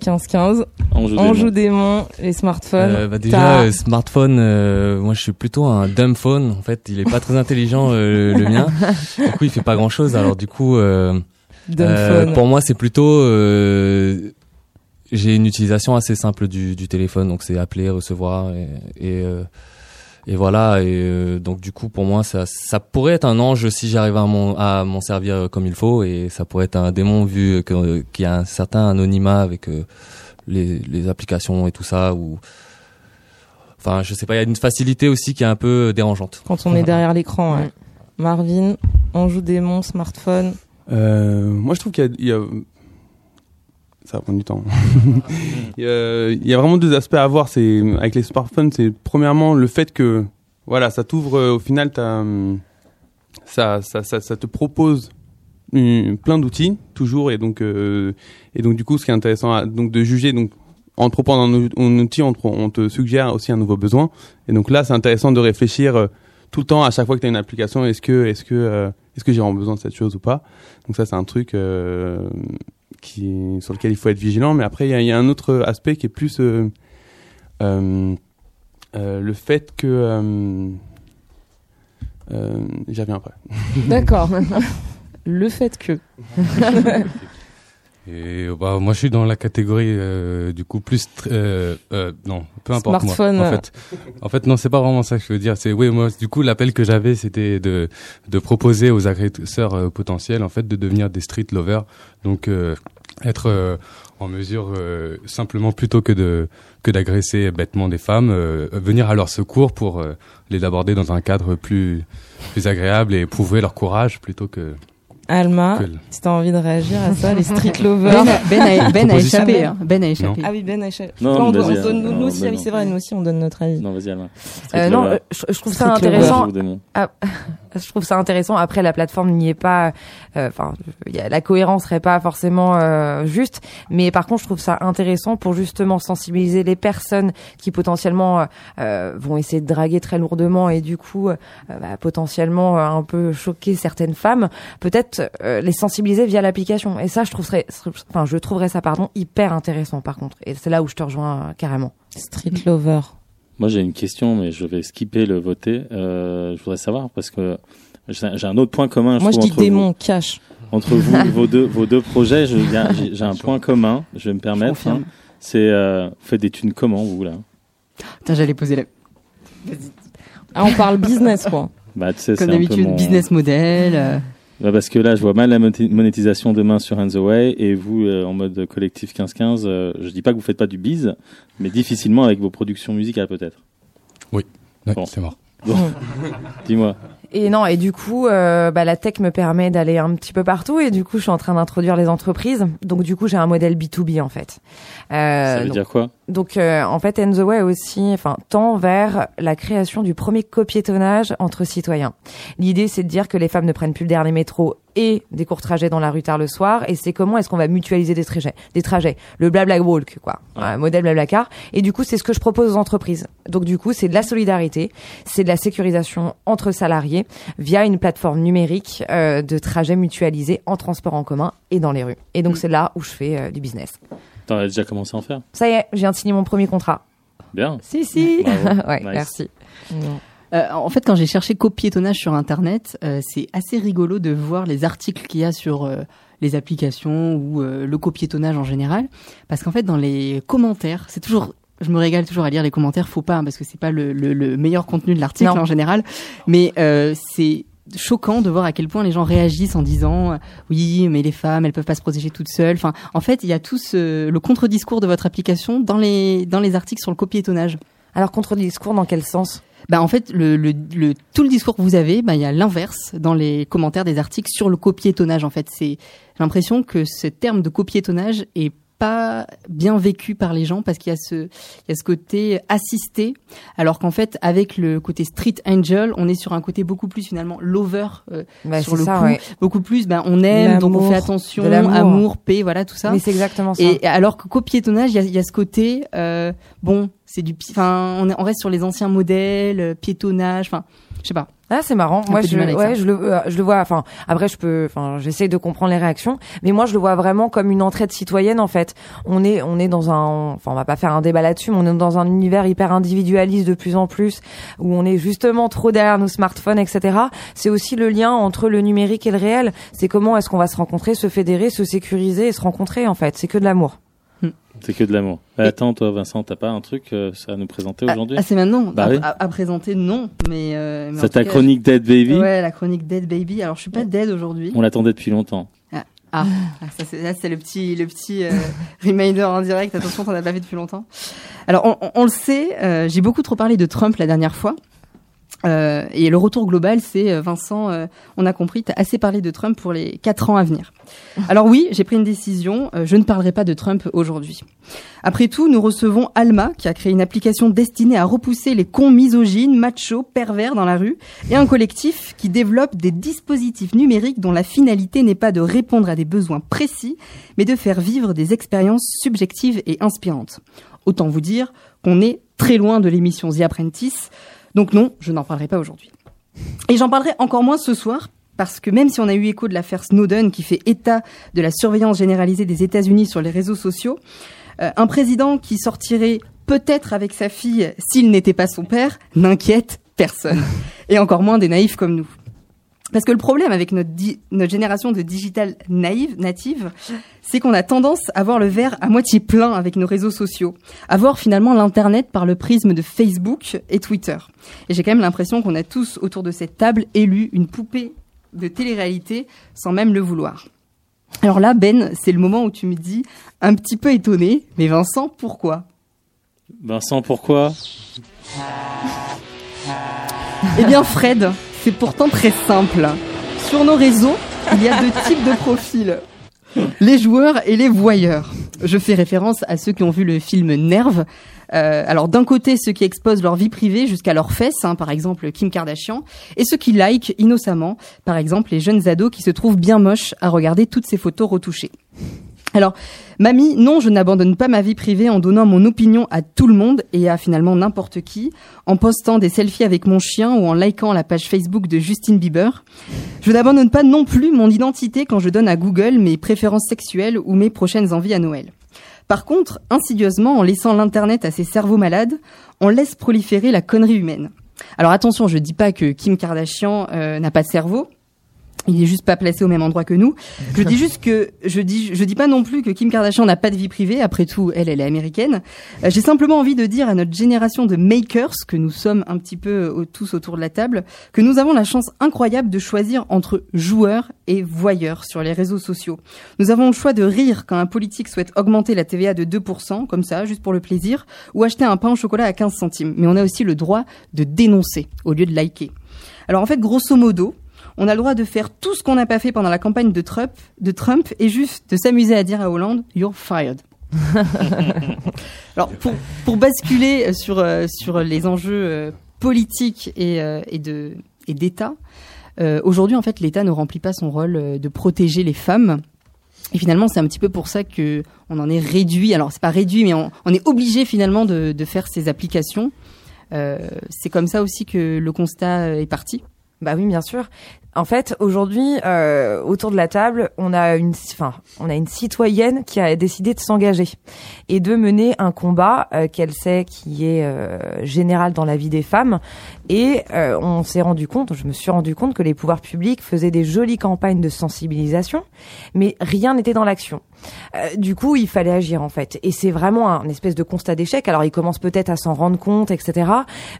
15-15. On joue On des joue mots. des monts, les smartphones. Euh, bah déjà, euh, smartphone, euh, moi je suis plutôt un dumb phone. En fait, il est pas très intelligent euh, le mien. Du coup, il fait pas grand chose. Alors du coup, euh, euh, pour moi, c'est plutôt euh, j'ai une utilisation assez simple du, du téléphone. Donc c'est appeler, recevoir et et, euh, et voilà. Et euh, donc du coup, pour moi, ça ça pourrait être un ange si j'arrive à m'en à m'en servir comme il faut, et ça pourrait être un démon vu que qu'il y a un certain anonymat avec euh, les, les applications et tout ça ou enfin je sais pas il y a une facilité aussi qui est un peu dérangeante Quand on est derrière l'écran. ouais. Marvin, on joue des monts, smartphone. Euh, moi, je trouve qu'il y a, il y a- ça va prendre du temps. il, y a, vraiment deux aspects à voir. C'est avec les smartphones, c'est premièrement le fait que voilà, ça t'ouvre euh, au final, t'as, hum, ça, ça, ça, ça te propose plein d'outils toujours et donc euh, et donc du coup, ce qui est intéressant, à- donc de juger donc en proposant un, ou- un outil, on te, on te suggère aussi un nouveau besoin. Et donc là, c'est intéressant de réfléchir euh, tout le temps à chaque fois que tu as une application. Est-ce que est-ce que est-ce que j'ai vraiment besoin de cette chose ou pas Donc ça, c'est un truc qui sur lequel il faut être vigilant. Mais après, il y y a un autre aspect qui est plus euh, euh, euh, le fait que euh, euh, j'y reviens après. D'accord. le fait que. et bah moi je suis dans la catégorie euh, du coup plus euh, euh, non peu importe Smartphone, moi en fait. En fait non c'est pas vraiment ça que je veux dire. C'est oui moi du coup l'appel que j'avais c'était de de proposer aux agresseurs euh, potentiels en fait de devenir des street lovers. Donc euh, être euh, en mesure euh, simplement plutôt que de que d'agresser bêtement des femmes euh, venir à leur secours pour euh, les aborder dans un cadre plus plus agréable et prouver leur courage plutôt que, Alma, si t'as envie de réagir à ça, les street Ben lovers. a, ben a, Ben a échappé. hein. Ben a échappé. Ah oui, Ben a échappé. Non, Là, on, donne, nous, non, nous aussi, ah oui, non. c'est vrai, nous aussi, on donne notre avis. Non, vas-y, Alain. Euh, non, je, je trouve ça Street lover. intéressant. Je trouve ça intéressant. Après, la plateforme n'y est pas. euh, Enfin, la cohérence serait pas forcément euh, juste. Mais par contre, je trouve ça intéressant pour justement sensibiliser les personnes qui potentiellement euh, euh, vont essayer de draguer très lourdement et du coup, euh, bah, potentiellement un peu choquer certaines femmes. Peut-être les sensibiliser via l'application. Et ça, je trouverais, enfin, je trouverais ça, pardon, hyper intéressant. Par contre, et c'est là où je te rejoins carrément. Street lover. Moi, j'ai une question, mais je vais skipper le voter. Euh, je voudrais savoir parce que j'ai un autre point commun. Moi, je dis entre vous. démon, cash. entre vous, vos deux, vos deux projets, j'ai un point commun. Je vais me permettre. confirme. hein. c'est euh, vous faites des thunes comment vous là? Putain, j'allais poser la. Ah, on parle business, quoi. Bah, tu sais, c'est Comme d'habitude, mon- business model. euh, Bah, parce que là, je vois mal la monéti- monétisation demain sur Hands Away et vous euh, en mode collectif 15-15. euh, je dis pas que vous faites pas du biz, mais difficilement avec vos productions musicales peut-être. Ouais, Bon. c'est mort Dis-moi. Et non, et du coup, euh, bah, la tech me permet d'aller un petit peu partout et du coup, je suis en train d'introduire les entreprises. Donc, du coup, j'ai un modèle B2B en fait. Euh, Ça veut donc, dire quoi? Donc, euh, en fait, And the Way aussi, enfin, tend vers la création du premier copiétonnage entre citoyens. L'idée, c'est de dire que les femmes ne prennent plus le dernier métro et des courts trajets dans la rue tard le soir. Et c'est comment est-ce qu'on va mutualiser des trajets, des trajets, le blabla walk, quoi, un modèle blabla car. Et du coup, c'est ce que je propose aux entreprises. Donc, du coup, c'est de la solidarité, c'est de la sécurisation entre salariés via une plateforme numérique euh, de trajets mutualisés en transport en commun et dans les rues. Et donc, c'est là où je fais euh, du business. T'en as déjà commencé à en faire Ça y est, j'ai signé mon premier contrat. Bien. Si, si. Bravo. ouais, Nice. merci. Non. en fait, quand j'ai cherché copiétonnage sur Internet, c'est assez rigolo de voir les articles qu'il y a sur les applications ou le copiétonnage en général, parce qu'en fait, dans les commentaires, c'est toujours je me régale toujours à lire les commentaires, faut pas, hein, parce que c'est pas le, le, meilleur contenu de l'article en général, mais euh, c'est choquant de voir à quel point les gens réagissent en disant euh, oui mais les femmes elles peuvent pas se protéger toutes seules. Enfin en fait il y a tout ce, le contre-discours de votre application dans les dans les articles sur le copiétonnage alors contre-discours dans quel sens? Bah en fait le, le, le, tout le discours que vous avez bah il y a l'inverse dans les commentaires des articles sur le copiétonnage en fait. C'est l'impression que ce terme de copiétonnage est pas bien vécu par les gens parce qu'il y a ce il y a ce côté assisté. Alors qu'en fait avec le côté street angel on est sur un côté beaucoup plus finalement lover euh, bah, sur le coup. beaucoup plus ben on aime donc on fait attention amour paix voilà tout ça. Mais c'est exactement ça. Et alors que copiétonnage il y a, y a ce côté euh, bon c'est du enfin on, on reste sur les anciens modèles euh, piétonnage enfin je sais pas ah, c'est marrant. Moi, je, ouais, je le, euh, je le vois. Enfin, après, je peux, enfin, j'essaie de comprendre les réactions, mais moi, je le vois vraiment comme une entraide citoyenne. En fait, on est, on est dans un, enfin, on va pas faire un débat là-dessus, mais on est dans un univers hyper individualiste de plus en plus, où on est justement trop derrière nos smartphones, etc. C'est aussi le lien entre le numérique et le réel. C'est comment est-ce qu'on va se rencontrer, se fédérer, se sécuriser et se rencontrer. En fait, c'est que de l'amour. C'est que de l'amour. attends, toi, Vincent, t'as pas un truc euh, à nous présenter ah, aujourd'hui Ah, c'est maintenant bah à, présenter, non. Mais, euh, c'est ta chronique Dead Baby Ouais, la chronique Dead Baby. Alors, je suis pas dead aujourd'hui. On l'attendait depuis longtemps. Ah, ah, ah ça, c'est, là, c'est le petit, le petit euh, reminder en direct. Attention, t'en as pas vu depuis longtemps. Alors, on, on le sait, euh, j'ai beaucoup trop parlé de Trump la dernière fois. Euh, et le retour global, c'est euh, Vincent, euh, on a compris, tu as assez parlé de Trump pour les quatre ans à venir. Alors oui, j'ai pris une décision, je ne parlerai pas de Trump aujourd'hui. Après tout, nous recevons Alma, qui a créé une application destinée à repousser les cons misogynes, machos, pervers dans la rue, et un collectif qui développe des dispositifs numériques dont la finalité n'est pas de répondre à des besoins précis, mais de faire vivre des expériences subjectives et inspirantes. Autant vous dire qu'on est très loin de l'émission The Apprentice, donc non, je n'en parlerai pas aujourd'hui. Et j'en parlerai encore moins ce soir, parce que même si on a eu écho de l'affaire Snowden qui fait état de la surveillance généralisée des États-Unis sur les réseaux sociaux, euh, un président qui sortirait peut-être avec sa fille s'il n'était pas son père n'inquiète personne, et encore moins des naïfs comme nous. Parce que le problème avec notre, notre génération de digital naïve, native, c'est qu'on a tendance à voir le verre à moitié plein avec nos réseaux sociaux, à voir finalement l'Internet par le prisme de Facebook et Twitter. Et j'ai quand même l'impression qu'on a tous autour de cette table élu une poupée de télé-réalité sans même le vouloir. Alors là, Ben, c'est le moment où tu me dis, un petit peu étonné, mais Vincent, pourquoi? Vincent, pourquoi? Eh bien, Fred, c'est pourtant très simple. Sur nos réseaux, il y a deux types de profils. Les joueurs et les voyeurs. Je fais référence à ceux qui ont vu le film Nerve. Euh, alors d'un côté ceux qui exposent leur vie privée jusqu'à leurs fesses, hein, par exemple Kim Kardashian, et ceux qui like innocemment, par exemple les jeunes ados qui se trouvent bien moches à regarder toutes ces photos retouchées. Alors, mamie, non, je n'abandonne pas ma vie privée en donnant mon opinion à tout le monde et à finalement n'importe qui, en postant des selfies avec mon chien ou en likant la page Facebook de Justin Bieber. Je n'abandonne pas non plus mon identité quand je donne à Google mes préférences sexuelles ou mes prochaines envies à Noël. Par contre, insidieusement, en laissant l'Internet à ses cerveaux malades, on laisse proliférer la connerie humaine. Alors attention, je dis pas que Kim Kardashian euh, n'a pas de cerveau, il est juste pas placé au même endroit que nous. Je dis juste que je dis je dis pas non plus que Kim Kardashian n'a pas de vie privée. Après tout, elle elle est américaine. Euh, j'ai simplement envie de dire à notre génération de makers que nous sommes un petit peu euh, tous autour de la table que nous avons la chance incroyable de choisir entre joueurs et voyeurs sur les réseaux sociaux. Nous avons le choix de rire quand un politique souhaite augmenter la TVA de 2%, comme ça, juste pour le plaisir, ou acheter un pain au chocolat à 15 centimes. Mais on a aussi le droit de dénoncer au lieu de liker. Alors en fait, grosso modo, on a le droit de faire tout ce qu'on n'a pas fait pendant la campagne de Trump, de Trump et juste de s'amuser à dire à Hollande You're fired. Alors pour, pour basculer sur, euh, sur les enjeux euh, politiques et, euh, et de et d'État, aujourd'hui en fait l'État ne remplit pas son rôle de protéger les femmes. Et finalement, c'est un petit peu pour ça que on en est réduit. Alors, c'est pas réduit, mais on, on est obligé finalement de, de, faire ces applications. c'est comme ça aussi que le constat est parti. Bah oui, bien sûr En fait, aujourd'hui, euh, autour de la table, on a une, enfin, on a une citoyenne qui a décidé de s'engager et de mener un combat euh, qu'elle sait qui est euh, général dans la vie des femmes. Et euh, on s'est rendu compte, je me suis rendu compte que les pouvoirs publics faisaient des jolies campagnes de sensibilisation, mais rien n'était dans l'action. Euh, du coup, il fallait agir en fait. Et c'est vraiment un espèce de constat d'échec. Alors, ils commencent peut-être à s'en rendre compte, etc.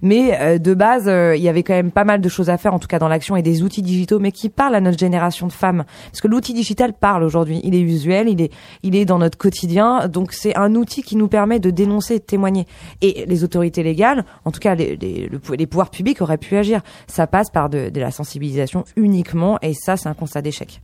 Mais euh, de base, il y avait quand même pas mal de choses à faire, en tout cas dans l'action, et des outils digitaux, mais qui parlent à notre génération de femmes. Parce que l'outil digital parle aujourd'hui. Il est usuel, il est, il est dans notre quotidien. Donc, c'est un outil qui nous permet de dénoncer, de témoigner. Et les autorités légales, en tout cas les, les, pouvoirs public aurait pu agir. Ça passe par de, la sensibilisation uniquement, et ça, c'est un constat d'échec.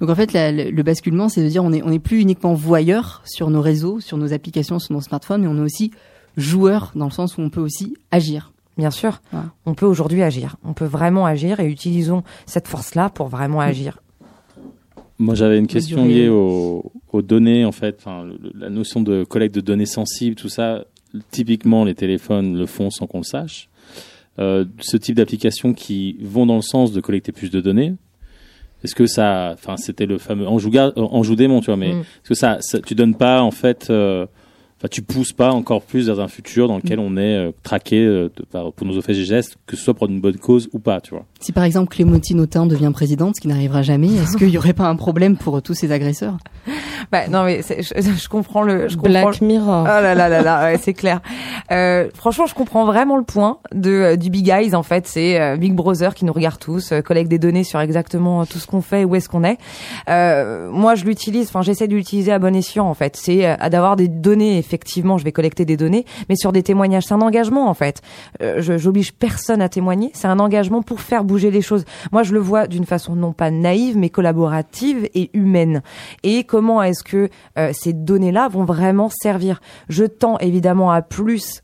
Donc en fait, le, basculement, c'est de dire on est on n'est plus uniquement voyeur sur nos réseaux, sur nos applications, sur nos smartphones, mais on est aussi joueur dans le sens où on peut aussi agir. Bien sûr, on peut aujourd'hui agir. On peut vraiment agir et utilisons cette force-là pour vraiment mm. agir. Moi, j'avais une question liée aux, données, en fait, la notion de collecte de données sensibles, tout ça. Typiquement, les téléphones le font sans qu'on le sache. Euh, ce type d'applications qui vont dans le sens de collecter plus de données Est-ce que ça, enfin, c'était le fameux enjou, enjou démon, tu vois, mais mm. est-ce que ça, ça, tu donnes pas en fait euh, tu pousses pas encore plus vers un futur dans lequel on est euh, traqué euh, pour nos faits et gestes, que ce soit pour une bonne cause ou pas, tu vois. Si par exemple Clémentine Autain devient présidente, ce qui n'arrivera jamais, est-ce qu'il y aurait pas un problème pour tous ces agresseurs? Bah non mais je, je, comprends le je Black Mirror. Oh là là là là, ouais, c'est clair. Euh, franchement, je comprends vraiment le point de euh, du Big Eyes en fait, c'est Big Brother qui nous regarde tous, collecte des données sur exactement tout ce qu'on fait, où est-ce qu'on est. moi, je l'utilise, enfin j'essaie de l'utiliser à bon escient en fait, c'est d'avoir des données effectivement, je vais collecter des données, mais sur des témoignages. C'est un engagement en fait. Euh, j'oblige personne à témoigner. C'est un engagement pour faire bouger les choses. Moi, je le vois d'une façon non pas naïve, mais collaborative et humaine. Et comment est-ce que euh, ces données-là vont vraiment servir? Je tends évidemment à plus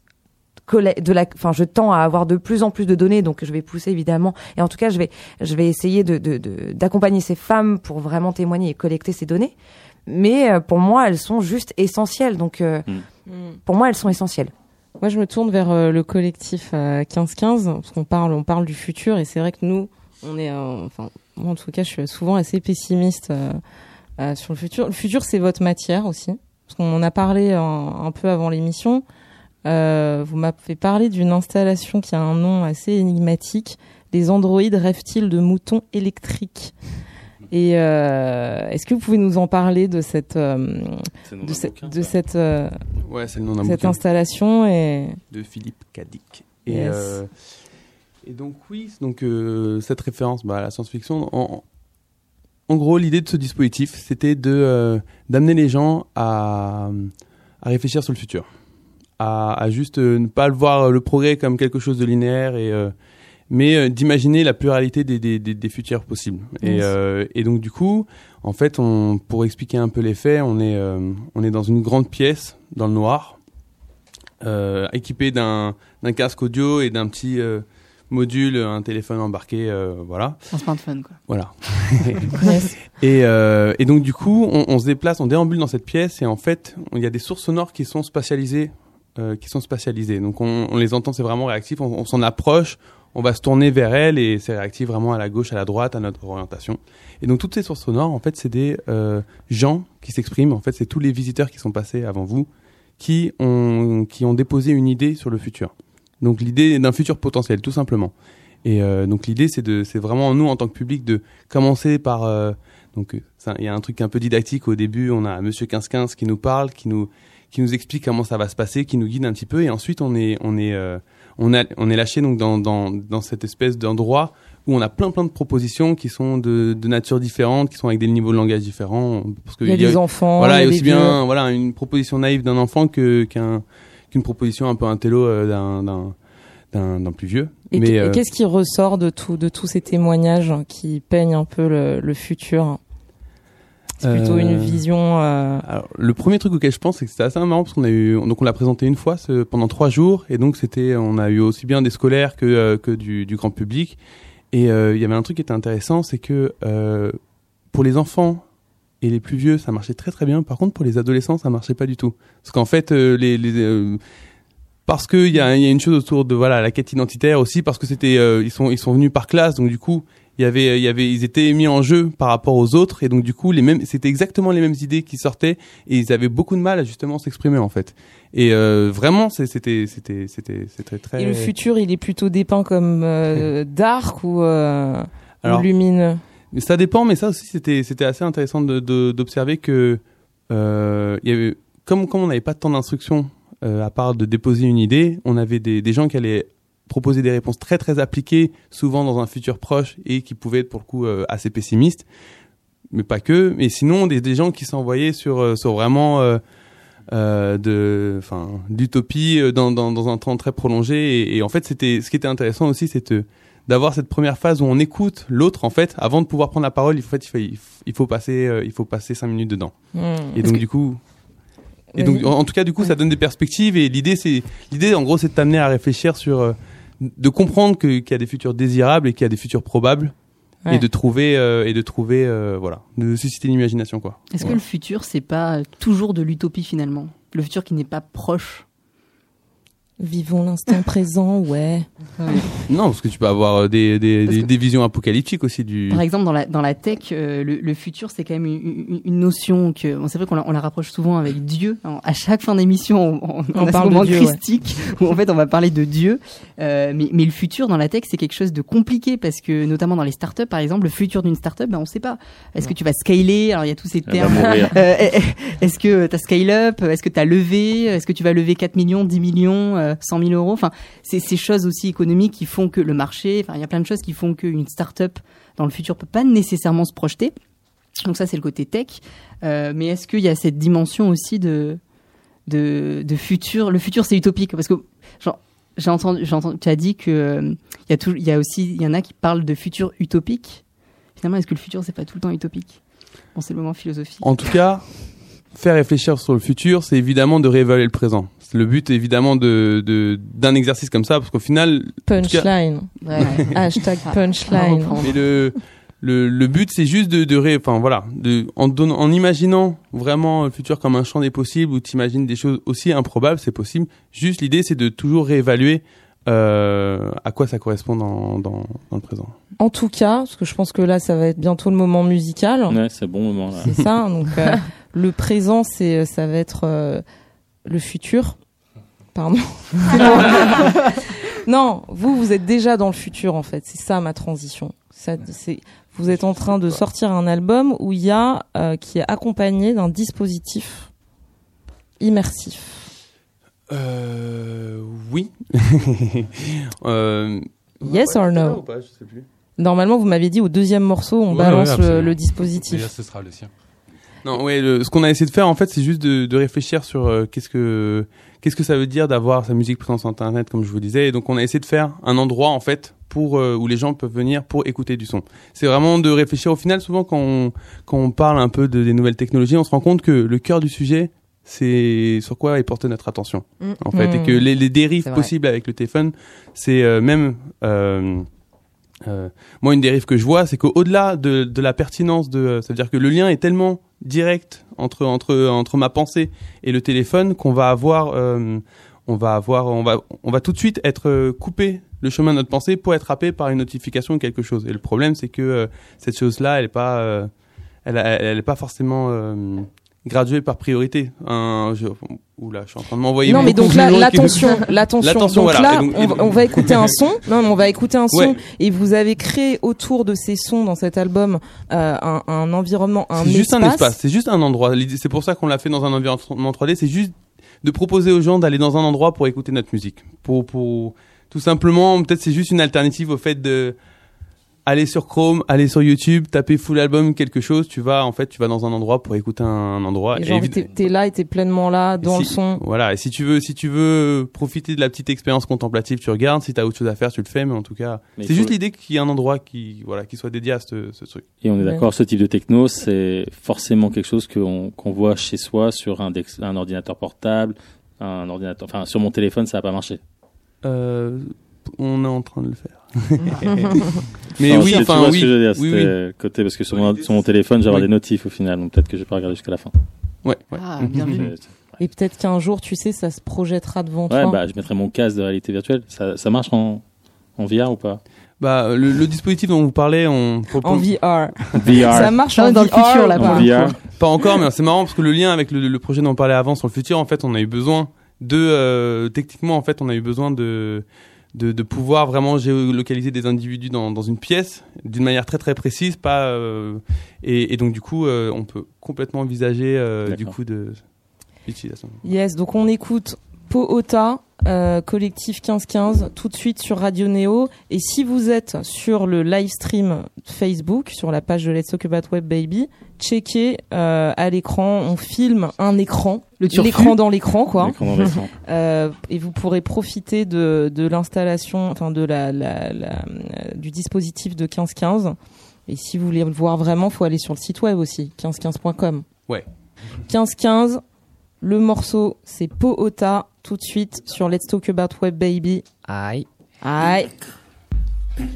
de la, enfin, je tends à avoir de plus en plus de données, donc je vais pousser évidemment. Et en tout cas, je vais, je vais essayer d'accompagner ces femmes pour vraiment témoigner et collecter ces données mais euh, pour moi, elles sont juste essentielles. Donc, euh, mm. pour moi, elles sont essentielles. Moi, je me tourne vers euh, le collectif 1515 parce qu'on parle, on parle du futur et c'est vrai que nous, on est, enfin, moi en tout cas, je suis souvent assez pessimiste sur le futur. Le futur, c'est votre matière aussi, parce qu'on en a parlé un, peu avant l'émission. vous m'avez parlé d'une installation qui a un nom assez énigmatique. Les androïdes rêvent-ils de moutons électriques? Et euh, est-ce que vous pouvez nous en parler de cette euh, de, cette de cette euh, ouais, c'est le nom cette installation et de Philippe Cadic. Et, et donc oui, donc cette référence bah, à la science-fiction. En, en gros, l'idée de ce dispositif, c'était de d'amener les gens à, à réfléchir sur le futur, à, à juste ne pas le voir le progrès comme quelque chose de linéaire et mais euh, d'imaginer la pluralité des, des, des, des, futurs possibles. Et, euh, et, donc du coup, en fait, on, pour expliquer un peu les faits, on est, euh, on est dans une grande pièce dans le noir, euh, équipé d'un casque audio et d'un petit module, un téléphone embarqué, voilà. Un smartphone, quoi. Voilà. et, et donc du coup, on, on, se déplace, on déambule dans cette pièce et en fait, il y a des sources sonores qui sont spatialisées. qui sont spatialisées. Donc on, on les entend, c'est vraiment réactif, on, on s'en approche, on va se tourner vers elle et c'est réactif vraiment à la gauche, à la droite, à notre orientation. Et donc toutes ces sources sonores, en fait, c'est des euh, gens qui s'expriment. En fait, c'est tous les visiteurs qui sont passés avant vous qui ont qui ont déposé une idée sur le futur. Donc l'idée d'un futur potentiel, tout simplement. Et euh, donc l'idée, c'est de, c'est vraiment nous en tant que public de commencer par euh, donc il y a un truc un peu didactique au début. On a Monsieur 1515 qui nous parle, qui nous qui nous explique comment ça va se passer, qui nous guide un petit peu, et ensuite on est on est on, a, on est lâché donc dans, dans, dans cette espèce d'endroit où on a plein plein de propositions qui sont de, de nature différente, qui sont avec des niveaux de langage différents. Parce que il y a des enfants, voilà, et aussi bien voilà une proposition naïve d'un enfant que qu'un qu'une proposition un peu intello euh, d'un d'un d'un plus vieux. Et Mais euh, qu'est-ce qui ressort de tout de tous ces témoignages qui peignent un peu le, le futur? C'est plutôt une euh, vision. Euh... Alors, le premier truc auquel je pense, c'est que c'était assez marrant parce qu'on a eu, donc on l'a présenté une fois ce, pendant trois jours, et donc c'était, on a eu aussi bien des scolaires que euh, que du, du, grand public. Et euh, il y avait un truc qui était intéressant, c'est que pour les enfants et les plus vieux, ça marchait très très bien. Par contre, pour les adolescents, ça marchait pas du tout, parce qu'en fait, les, les parce qu'il y a, y a une chose autour de voilà la quête identitaire aussi, parce que c'était, ils sont ils sont venus par classe, donc du coup il y avait, il y avait, ils étaient mis en jeu par rapport aux autres, et donc du coup, les mêmes, c'était exactement les mêmes idées qui sortaient, et ils avaient beaucoup de mal à justement s'exprimer en fait. Et euh, vraiment, c'était, c'était, c'était, c'était très. Et le futur, il est plutôt dépeint comme euh, dark ou, euh, ou lumineux? Mais ça dépend, mais ça aussi, c'était, c'était assez intéressant de, d'observer que euh, il y avait, comme, comme on n'avait pas de temps d'instruction euh, à part de déposer une idée, on avait des, des gens qui allaient proposer des réponses très très appliquées, souvent dans un futur proche et qui pouvaient être pour le coup euh, assez pessimistes, mais pas que. Mais sinon, des, des gens qui s'envoyaient sur euh, sur vraiment euh, euh, de, enfin, d'utopie dans, dans, dans un temps très prolongé. Et, et en fait, c'était ce qui était intéressant aussi, c'était d'avoir cette première phase où on écoute l'autre en fait avant de pouvoir prendre la parole il faut, il faut, il faut passer il faut passer cinq minutes dedans mmh. et donc du coup et donc en, tout cas du coup ça donne des perspectives et l'idée c'est l'idée en gros c'est de t'amener à réfléchir sur de comprendre qu'il y a des futurs désirables et qu'il y a des futurs probables. Et de trouver euh, et de trouver euh, voilà de susciter l'imagination quoi. Est-ce que le futur c'est pas toujours de l'utopie finalement? Le futur qui n'est pas proche? Vivons l'instant présent, ouais. Non, parce que tu peux avoir euh, des, des, des, des, visions apocalyptiques aussi du. Par exemple, dans la, dans la tech, euh, le, le, futur, c'est quand même une, une, notion que, bon, c'est vrai qu'on la, on la rapproche souvent avec Dieu. à chaque fin d'émission, on, on, on, a parle ce moment Dieu, christique où en fait on va parler de Dieu. Euh, mais, mais le futur dans la tech, c'est quelque chose de compliqué parce que, notamment dans les startups, par exemple, le futur d'une startup, ben on sait pas. Est-ce que tu vas scaler? Alors il y a tous ces termes. Euh, est-ce que tu as scale up? Est-ce que tu as levé? Est-ce que tu vas lever 4 millions, 10 millions 100 000 euros? Enfin, c'est ces choses aussi économiques qui font que le marché, enfin, il y a plein de choses qui font qu'une start-up dans le futur peut pas nécessairement se projeter. Donc ça, c'est le côté tech. Euh, mais est-ce qu'il y a cette dimension aussi de, de, de futur? Le futur, c'est utopique parce que j'ai entendu, j'ai entendu, tu as dit que euh, il y a tout, il y a aussi, il y en a qui parlent de futur utopique. Finalement, est-ce que le futur, c'est pas tout le temps utopique? Bon, c'est le moment philosophique. En tout cas, faire réfléchir sur le futur, c'est évidemment de réévaluer le présent. Le but évidemment de d'un exercice comme ça, parce qu'au final. Punchline. Ouais. Hashtag punchline. Mais le le, le but c'est juste de, de ré, enfin voilà, de, en, en imaginant vraiment le futur comme un champ des possibles où tu imagines des choses aussi improbables, c'est possible. Juste l'idée c'est de toujours réévaluer euh, à quoi ça correspond dans, dans, dans, le présent. En tout cas, parce que je pense que là ça va être bientôt le moment musical. Ouais, c'est bon moment là. C'est ça, donc euh, le présent c'est ça va être euh, le futur. Pardon. non, vous, vous êtes déjà dans le futur, en fait. C'est ça ma transition. Ça, c'est, vous êtes en train de sortir un album où il y a, euh, qui est accompagné d'un dispositif immersif. Euh, oui. euh, yes or no? Pas, je sais plus. Normalement, vous m'aviez dit au deuxième morceau, on Ouais, balance ouais, le, le dispositif. Ce sera le sien. Non, ouais, le- ce qu'on a essayé de faire en fait, c'est juste de, de réfléchir sur euh, qu'est-ce que qu'est-ce que ça veut dire d'avoir sa musique présente sur internet, comme je vous disais. Et donc, on a essayé de faire un endroit en fait pour euh, où les gens peuvent venir pour écouter du son. C'est vraiment de réfléchir. Au final, souvent quand on, quand on parle un peu de, des nouvelles technologies, on se rend compte que le cœur du sujet, c'est sur quoi est porté notre attention Mm. en fait, et Mm. que les, les dérives possibles avec le téléphone, c'est euh, même euh, euh, moi une dérive que je vois, c'est qu'au-delà de, de la pertinence de, ça veut dire que le lien est tellement direct entre entre entre ma pensée et le téléphone qu'on va avoir euh, on va avoir on va on va tout de suite être euh, coupé le chemin de notre pensée pour être happé par une notification ou quelque chose. Et le problème c'est que euh, cette chose-là, elle est pas euh, elle, elle, elle est pas forcément euh, graduée par priorité. Un, je, oula, je suis en train de m'envoyer. Non, mais donc là, l'attention, l'attention. Donc voilà. là, donc- on, donc- on va écouter un son. Non, mais on va écouter un son. Ouais. Et vous avez créé autour de ces sons dans cet album euh, un, un environnement, un C'est juste un espace. c'est juste un endroit. C'est pour ça qu'on l'a fait dans un environnement 3D. C'est juste de proposer aux gens d'aller dans un endroit pour écouter notre musique. Pour, pour tout simplement, peut-être c'est juste une alternative au fait de aller sur Chrome, aller sur YouTube, taper full album quelque chose. Tu vas en fait, tu vas dans un endroit pour écouter un, un endroit. Et Et genre, évi- t'es t'es là et t'es pleinement là dans si- le son. Voilà. Et si tu veux, si tu veux profiter de la petite expérience contemplative, tu regardes. Si t'as autre chose à faire, tu le fais. Mais en tout cas, Mais c'est juste faut- l'idée qu'il y ait un endroit qui, voilà, qui soit dédié à ce, ce truc. Et on est Ouais. d'accord, ce type de techno, c'est forcément quelque chose qu'on qu'on voit chez soi sur un, dex- un ordinateur portable, un ordinateur. Enfin, sur mon téléphone, ça va pas marcher. Euh, on est en train de le faire. Mais Enfin, oui, tu- tu enfin vois oui, ce que je veux dire, oui, c'était oui. côté parce que sur, Ouais, mon, sur mon téléphone, j'ai avoir oui. des notifs au final, donc peut-être que je vais pas regarder jusqu'à la fin. Ouais, ouais. Ah, bien vu. C'est- Et peut-être qu'un jour, tu sais, ça se projettera devant Ouais, toi. bah, je mettrai mon casque de réalité virtuelle. Ça, ça marche en, En VR ou pas? Bah, le, dispositif dont vous parlez, on propose... En VR. VR. Ça marche dans le futur là. En VR. Pas encore, mais c'est marrant parce que le lien avec le, projet dont on parlait avant sur le futur, en fait, on a eu besoin de euh, techniquement, en fait, on a eu besoin de de, de pouvoir vraiment géolocaliser des individus dans, dans une pièce d'une manière très très précise, pas euh, et, et, donc du coup, euh, on peut complètement envisager du coup de l'utilisation. Yes, donc on écoute Poota, euh, collectif 1515, tout de suite sur Radio Néo. Et si vous êtes sur le live stream Facebook, sur la page de Let's Talk About Web Baby, checkez euh, à l'écran, on filme un écran, l'écran dans l'écran, quoi. euh, et vous pourrez profiter de, de l'installation, enfin de la, la, la, du dispositif de 1515. Et si vous voulez le voir vraiment, faut aller sur le site web aussi, 1515.com. Ouais. 1515, le morceau, c'est Poota, tout de suite sur Let's Talk About Web Baby. Aïe. Aïe. Let's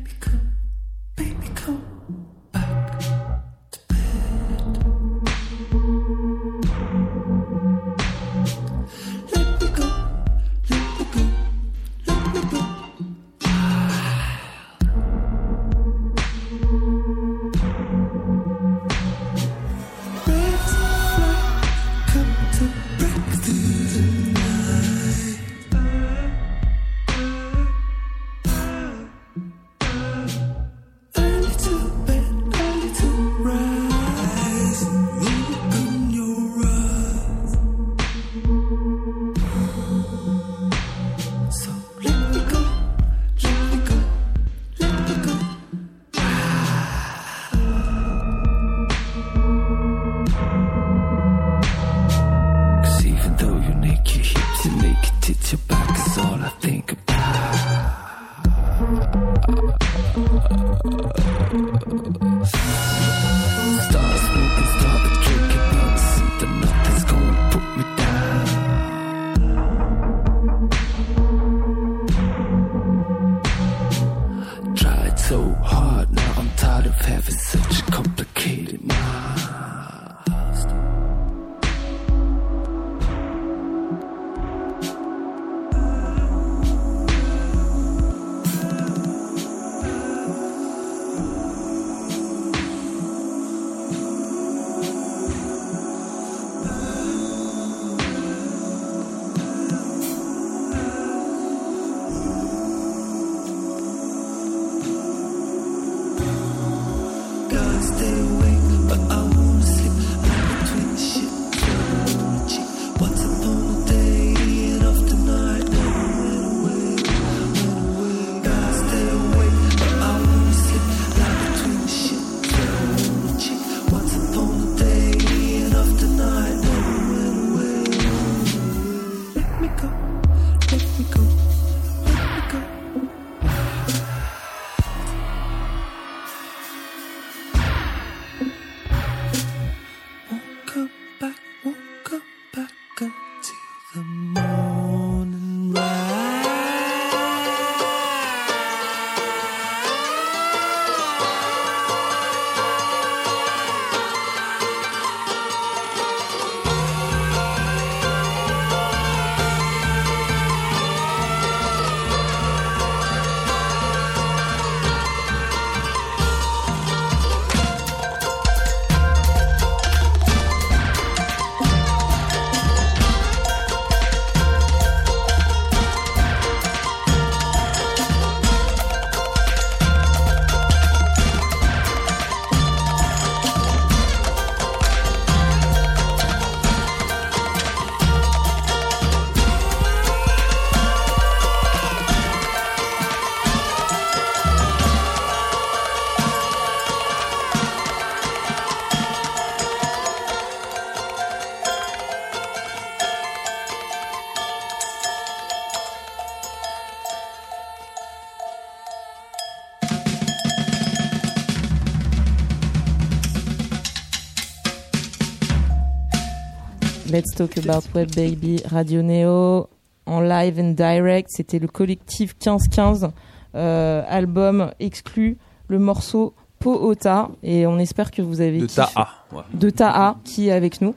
Talk About Web Baby, Radio Neo, en live and direct. C'était le collectif 1515, euh, album exclu, le morceau Poota. Et on espère que vous avez. De Ta'a. De Ta'a, qui est avec nous,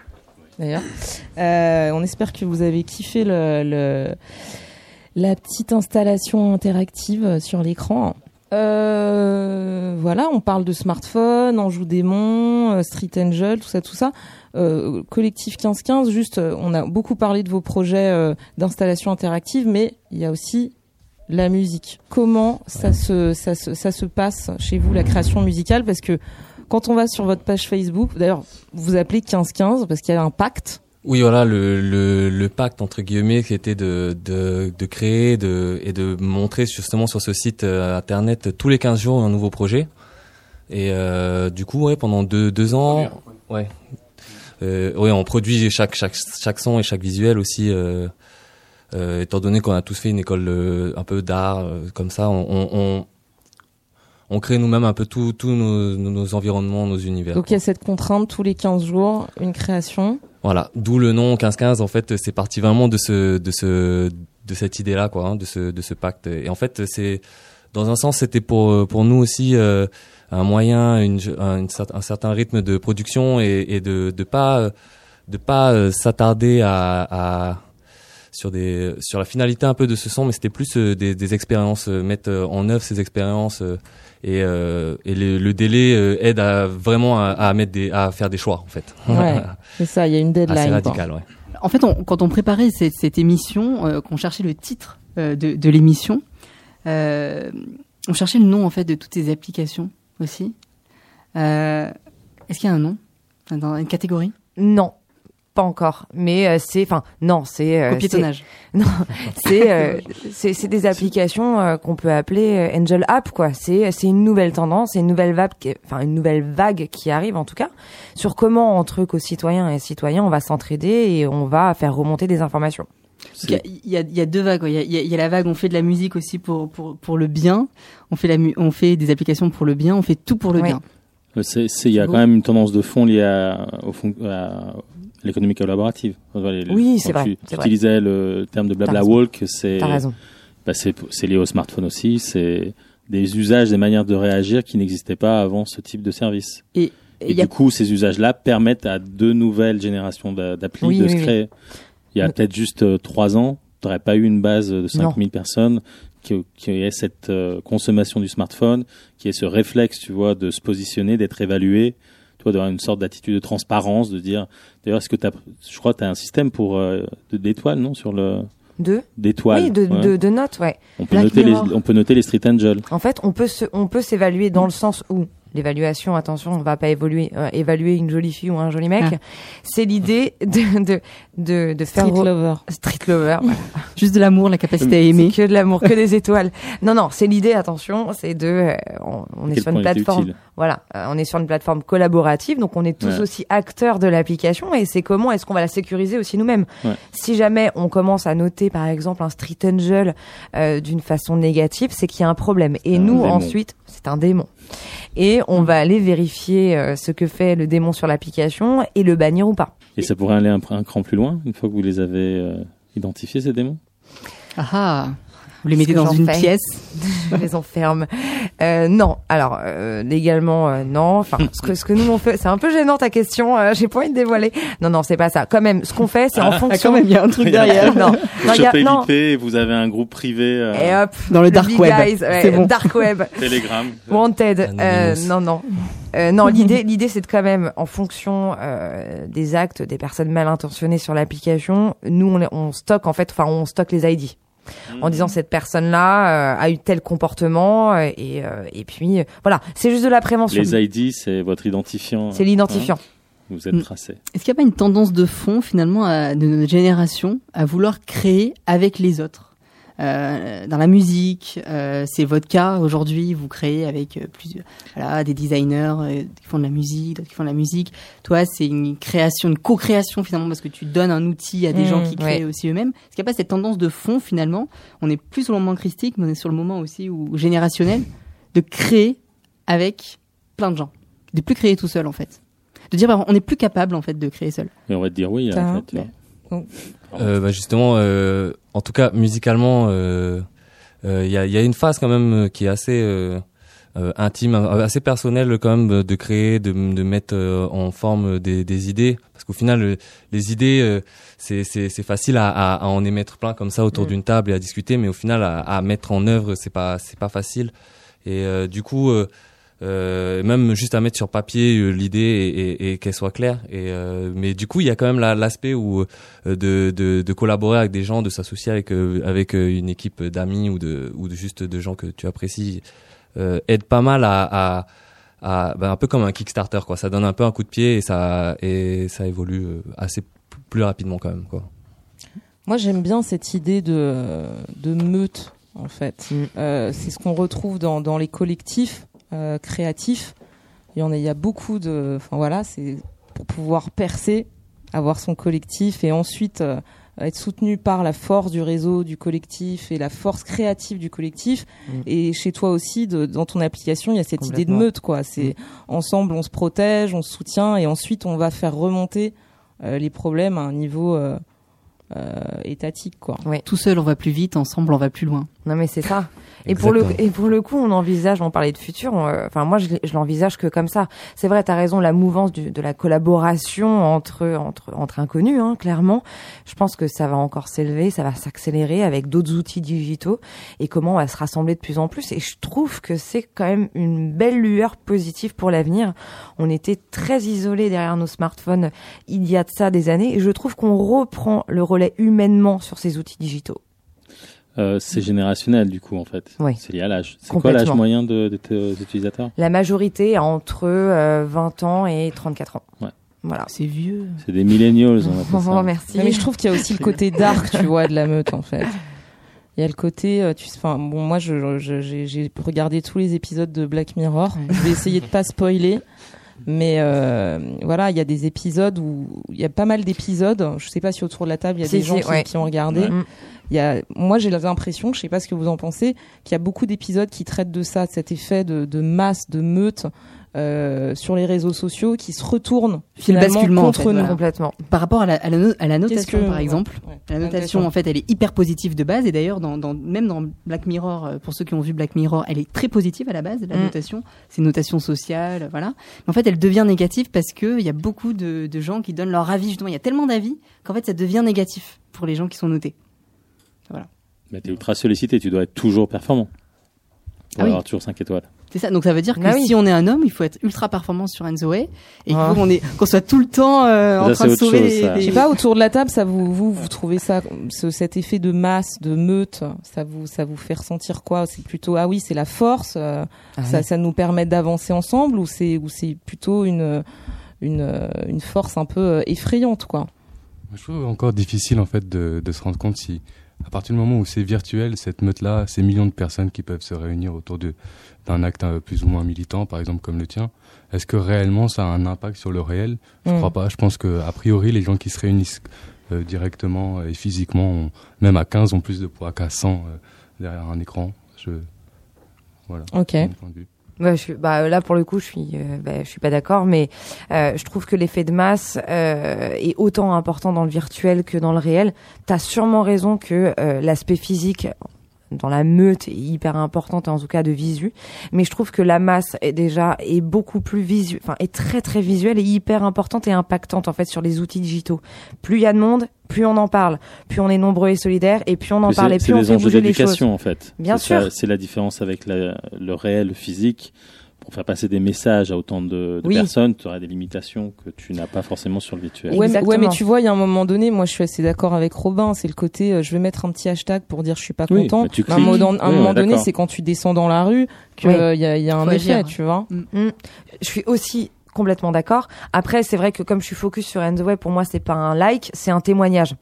d'ailleurs. Euh, on espère que vous avez kiffé le La petite installation interactive sur l'écran. Euh, voilà, on parle de smartphone, on joue démon, euh, Street Angel, tout ça, tout ça. Euh, collectif 1515, juste, euh, on a beaucoup parlé de vos projets euh, d'installation interactive, mais il y a aussi la musique. Comment ça se, ça, se, ça se passe chez vous, la création musicale? Parce que quand on va sur votre page Facebook, d'ailleurs, vous appelez 1515 parce qu'il y a un pacte. Oui, voilà, le, le, le, pacte entre guillemets qui était de, de, de créer de, et de montrer justement sur ce site euh, internet tous les 15 jours un nouveau projet. Et euh, du coup, ouais, pendant deux, deux ans, ouais, euh, ouais, on produit chaque, chaque, chaque son et chaque visuel aussi. Euh, euh, étant donné qu'on a tous fait une école un peu d'art comme ça, on, on, on crée nous-mêmes un peu tous nos, nos, environnements, nos univers. Donc il y a cette contrainte tous les 15 jours, une création. Voilà, d'où le nom 15-15. En fait, c'est parti vraiment de ce, de ce, de cette idée-là, quoi, hein, de ce, de ce pacte. Et en fait, c'est, dans un sens, c'était pour, pour nous aussi euh, un moyen, une, un, un, certain rythme de production et, et de, de pas, de pas euh, s'attarder à, à sur des sur la finalité un peu de ce son mais c'était plus euh, des, des expériences euh, mettre en œuvre ces expériences euh, et, euh, et le, le, délai euh, aide à vraiment à, à, mettre des à faire des choix en fait. Ouais c'est ça il y a une deadline assez radical ouais. En fait on, quand on préparait cette, cette émission qu'on cherchait le titre de, de l'émission on cherchait le nom en fait de toutes ces applications aussi est-ce qu'il y a un nom dans une catégorie non pas encore, mais euh, c'est, enfin, non, c'est euh, copiétonnage. Non, c'est euh, c'est des applications euh, qu'on peut appeler euh, Angel App, quoi. C'est c'est une nouvelle tendance, c'est une nouvelle vague, enfin une nouvelle vague qui arrive en tout cas sur comment entre co-citoyens et citoyens on va s'entraider et on va faire remonter des informations. Il y, a, il, y a, il y a, deux vagues. Il y a, il y a, la vague, on fait de la musique aussi pour, pour, pour le bien. On fait, la, on fait des applications pour le bien. On fait tout pour le Ouais. bien. Il y a quand même une tendance de fond liée à, au fond, à l'économie collaborative. Enfin, les- Oui, c'est vrai, Tu, vrai. utilisais le terme de blabla walk, c'est, T'as raison. bah, c'est, lié au smartphone aussi. C'est des usages, des manières de réagir qui n'existaient pas avant ce type de service. Et a du coup, ces usages-là permettent à deux nouvelles générations d'a- d'applis Oui, de oui, se oui. Il y a Mais- peut-être juste euh, trois ans, tu n'aurais pas eu une base de Non. 5000 personnes qui, qui ait cette euh, consommation du smartphone, qui ait ce réflexe, tu vois, de se positionner, d'être évalué, tu vois, d'avoir une sorte d'attitude de transparence, de dire, d'ailleurs, est-ce que t'as, je crois que tu as un système pour euh, de- d'étoiles, non, sur le Deux. d'étoiles. Oui, de, ouais. de, de notes, ouais. on peut noter les, on peut noter les street angels. En fait, on peut se, on peut s'évaluer dans le sens où l'évaluation, attention, on va pas évaluer, euh, évaluer une jolie fille ou un joli mec. Ah. C'est l'idée de, de, de, de faire Street re- Lover. street lover. juste de l'amour, la capacité à aimer. Que de l'amour, que des étoiles. Non, non, c'est l'idée, attention, c'est de, euh, on, on est sur une plateforme, voilà, euh, on est sur une plateforme collaborative, donc on est tous Ouais. aussi acteurs de l'application et c'est comment est-ce qu'on va la sécuriser aussi nous-mêmes. Ouais. Si jamais on commence à noter, par exemple, un street angel euh, d'une façon négative, c'est qu'il y a un problème. Et Un nous, démon. ensuite, c'est un démon. Et on va aller vérifier euh, ce que fait le démon sur l'application et le bannir ou pas. Et ça pourrait aller un, un cran plus loin, une fois que vous les avez euh, identifiés, ces démons? Ah ah Vous les mettez dans une fais. pièce. Je les enferme. Euh, non, alors euh, légalement euh, non. Enfin, ce que ce que nous on fait, c'est un peu gênant ta question. euh, J'ai pas envie de dévoiler. Non, non, c'est pas ça. Quand même, ce qu'on fait, c'est en Ah, fonction. quand même, il y a un truc derrière. non, non, Vous il y a- non. vous avez un groupe privé, euh, Et hop, Dans le dark web. guys, ouais, bon. dark web. Telegram. Wanted. Euh, non, non. Euh, non, l'idée, l'idée, c'est de quand même, en fonction euh, des actes des personnes mal intentionnées sur l'application, nous, on, les- on stocke en fait, enfin, on stocke les ID. En disant cette personne-là euh, a eu tel comportement euh, et euh, et puis euh, voilà, c'est juste de la prévention. Les ID, c'est votre identifiant. C'est l'identifiant. Hein, vous êtes Mm. tracé. Est-ce qu'il n'y a pas une tendance de fond finalement à- de notre génération à vouloir créer avec les autres? Euh, Dans la musique, euh, c'est votre cas aujourd'hui. Vous créez avec euh, plusieurs, voilà, des designers euh, qui font de la musique, d'autres qui font de la musique. Toi, c'est une création, une co-création finalement parce que tu donnes un outil à des gens qui créent ouais. aussi eux-mêmes. Est-ce qu'il n'y a pas cette tendance de fond finalement? On est plus sur le moment christique, mais on est sur le moment aussi où générationnel de créer avec plein de gens, de plus créer tout seul en fait de dire bah, on n'est plus capable en fait de créer seul. Et on va te dire oui, en fait. Euh, bah justement, euh, en tout cas musicalement, euh, euh, il y, a, y a une phase quand même qui est assez euh, intime, assez personnel quand même de créer, de, de mettre en forme des, des idées, parce qu'au final les idées c'est c'est facile à, à, en émettre plein comme ça autour d'une table et à discuter, mais au final à, à mettre en œuvre c'est pas c'est pas facile. Et du coup euh, même juste à mettre sur papier euh, l'idée et, et, qu'elle soit claire. Et euh, mais du coup, il y a quand même l'aspect où de, de, de, collaborer avec des gens, de s'associer avec avec une équipe d'amis ou de ou de juste de gens que tu apprécies aide pas mal à, à, à ben, un peu comme un Kickstarter quoi. Ça donne un peu un coup de pied et ça et ça évolue assez plus rapidement quand même quoi. Moi, j'aime bien cette idée de de meute en fait. Mm. c'est ce qu'on retrouve dans dans les collectifs euh, créatif. Il y en a, il y a beaucoup de, enfin voilà, c'est pour pouvoir percer, avoir son collectif et ensuite euh, être soutenu par la force du réseau du collectif et la force créative du collectif. Mm. Et chez toi aussi, de, dans ton application, il y a cette idée de meute, quoi. C'est mm. ensemble, on se protège, on se soutient, et ensuite on va faire remonter euh, les problèmes à un niveau euh, étatique, quoi. Tout seul, on va plus vite, ensemble, on va plus loin. Non, mais c'est ça. Et pour le et pour le coup, on envisage, on parlait de futur. enfin, moi, je, je l'envisage que comme ça. C'est vrai, tu as raison, la mouvance du, de la collaboration entre entre entre inconnus, hein, clairement. Je pense que ça va encore s'élever, ça va s'accélérer avec d'autres outils digitaux et comment on va se rassembler de plus en plus. Et je trouve que c'est quand même une belle lueur positive pour l'avenir. On était très isolés derrière nos smartphones il y a de ça des années, et je trouve qu'on reprend le relais humainement sur ces outils digitaux. Euh, c'est générationnel du coup en fait. Oui. C'est lié à l'âge. C'est quoi l'âge moyen de, de, tes utilisateurs? La majorité entre 20 euh, ans et 34 ans. Ouais. Voilà. C'est vieux. C'est des millennials. On ça. merci. Mais je trouve qu'il y a aussi le côté dark, tu vois, de la meute en fait. Il y a le côté, euh, tu enfin bon, moi je, j'ai regardé tous les épisodes de Black Mirror. Je vais essayer de pas spoiler. Mais euh, voilà, il y a des épisodes où il y a pas mal d'épisodes. Je sais pas si autour de la table il y a des gens qui, ont regardé. Mm. Y a, moi, j'ai l'impression, je sais pas ce que vous en pensez, qu'il y a beaucoup d'épisodes qui traitent de ça, de cet effet de, de masse, de meute. Euh, sur les réseaux sociaux qui se retournent finalement contre nous. complètement. Par rapport à la, à la, notation par exemple, la notation en fait elle est hyper positive de base. Et d'ailleurs dans, dans, même dans Black Mirror euh, pour ceux qui ont vu Black Mirror elle est très positive à la base la mm. notation. C'est une notation sociale voilà. Mais en fait elle devient négative parce que il y a beaucoup de, de gens qui donnent leur avis justement. Il y a tellement d'avis qu'en fait ça devient négatif pour les gens qui sont notés. Voilà. Mais tu es ultra sollicité, tu dois être toujours performant. Pour ah avoir toujours 5 étoiles. C'est ça. Donc ça veut dire que ah si on est un homme, il faut être ultra performant sur Enzoé et ah. qu'on est qu'on soit tout le temps euh, en train de sauver. les, Je sais pas autour de la table, ça vous vous vous trouvez ça ce, cet effet de masse, de meute, ça vous ça vous fait ressentir quoi? C'est plutôt ah oui, c'est la force, euh, ça ça nous permet d'avancer ensemble ou c'est ou c'est plutôt une une une force un peu euh, effrayante quoi? Je trouve encore difficile en fait de, de se rendre compte si à partir du moment où c'est virtuel, cette meute-là, ces millions de personnes qui peuvent se réunir autour d'un acte euh, plus ou moins militant, par exemple comme le tien, est-ce que réellement ça a un impact sur le réel? Je ne crois pas. Je pense que a priori, les gens qui se réunissent euh, directement et physiquement, même à 15, ont plus de poids qu'à 100 euh, derrière un écran. Je... Voilà. Ok. Je, bah, là pour le coup, je suis, euh, bah, je suis pas d'accord, mais euh, je trouve que l'effet de masse euh, est autant important dans le virtuel que dans le réel. T'as sûrement raison que l'aspect physique dans la meute est hyper importante en tout cas de visu. Mais je trouve que la masse est déjà est beaucoup plus visuelle enfin est très très visuelle et hyper importante et impactante en fait sur les outils digitaux. Plus il y a de monde plus on en parle. Plus on est nombreux et solidaires et plus on en parle et plus on fait les choses. en fait. Bien sûr. c'est la différence avec le réel physique pour faire passer des messages à autant de, personnes, tu aurais des limitations que tu n'as pas forcément sur le virtuel. Ouais mais, ouais, mais tu vois, il y a un moment donné, moi je suis assez d'accord avec Robin, c'est le côté, euh, je vais mettre un petit hashtag pour dire je suis pas content. un, moment, donné, c'est quand tu descends dans la rue qu'il euh, y, a, y a un effet, tu vois. Mm. Mm. Je suis aussi complètement d'accord. Après, c'est vrai que comme je suis focus sur End the Way, pour moi, c'est pas un like, c'est un témoignage.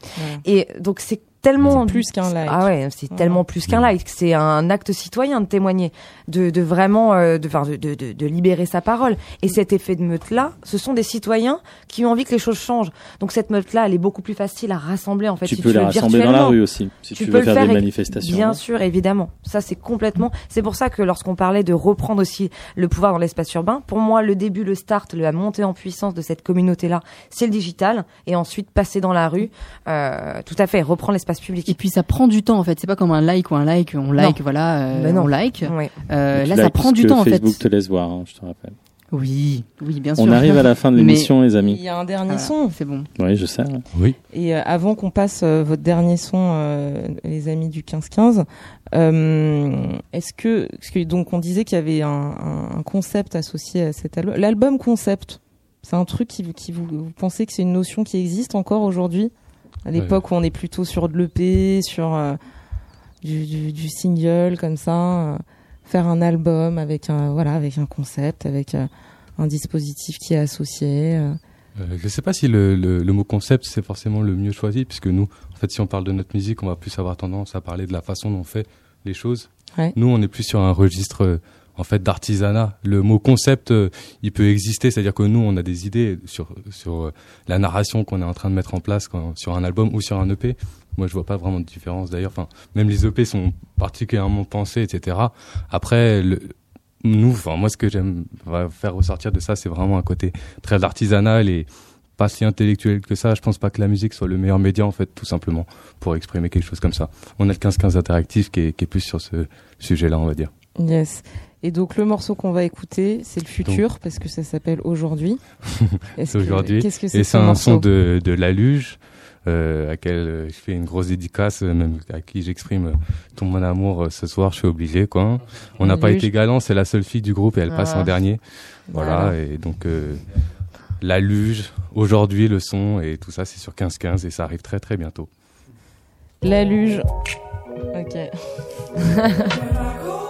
Et donc, c'est tellement plus qu'un like. Ah ouais, c'est tellement plus qu'un like. C'est un acte citoyen de témoigner, de, de vraiment, euh, de, de, de, de, libérer sa parole. Et cet effet de meute là, ce sont des citoyens qui ont envie que les choses changent. Donc cette meute là, elle est beaucoup plus facile à rassembler en fait. Tu si peux tu la rassembler dans la rue aussi, si tu, veux faire, des manifestations. Bien sûr, évidemment. Ça c'est complètement. C'est pour ça que lorsqu'on parlait de reprendre aussi le pouvoir dans l'espace urbain, pour moi le début, le start, la montée en puissance de cette communauté là, c'est le digital, et ensuite passer dans la rue. Euh, tout à fait, reprendre l'espace l'espace public. Et puis ça prend du temps en fait. C'est pas comme un like ou un like, on like, voilà, euh, Ben non. on like. Euh, là, ça prend du temps en fait. Facebook te laisse voir, hein, je te rappelle. Oui, oui, bien sûr. On arrive à la fin de l'émission, les Il amis. y a un dernier Ah, son. C'est bon. Oui, je sais. Oui. Et euh, avant qu'on passe euh, votre dernier son, euh, les amis du 15-15, euh, est-ce que, parce que donc on disait qu'il y avait un, un- un concept associé à cet album. L'album concept, c'est un truc qui, qui vous, vous pensez que c'est une notion qui existe encore aujourd'hui? À l'époque où on est plutôt sur de l'EP, sur euh, du, du, du single comme ça, euh, faire un album avec un voilà avec un concept, avec euh, un dispositif qui est associé. je sais pas si le, le, le mot concept c'est forcément le mieux choisi, puisque nous, en fait, si on parle de notre musique, on va plus avoir tendance à parler de la façon dont on fait les choses. Ouais. Nous, on est plus sur un registre en fait d'artisanat. Le mot concept, euh, il peut exister, c'est-à-dire que nous, on a des idées sur sur euh, la narration qu'on est en train de mettre en place quand, sur un album ou sur un EP. Moi, je vois pas vraiment de différence d'ailleurs. Enfin, même les EP sont particulièrement pensés, etc. Après, nous, enfin, moi, ce que j'aime faire ressortir de ça, c'est vraiment un côté très artisanal et pas si intellectuel que ça. Je pense pas que la musique soit le meilleur média, en fait, tout simplement, pour exprimer quelque chose comme ça. On a le 15-15 interactif qui est, qui est plus sur ce sujet-là, on va dire. Yes. Et donc le morceau qu'on va écouter, c'est le futur parce que ça s'appelle aujourd'hui. C'est aujourd'hui. Qu'est-ce que c'est Et ce c'est un morceau son de, de La Luge, euh, à laquelle euh, je fais une grosse dédicace, euh, même à qui j'exprime tout mon amour ce soir. Je suis obligé, quoi. On n'a pas été galant, c'est la seule fille du groupe et elle passe Ah. en dernier. Voilà, et donc euh, La Luge, aujourd'hui le son et tout ça, c'est sur 15-15 et ça arrive très très bientôt. La luge. Ok.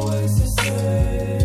always the same.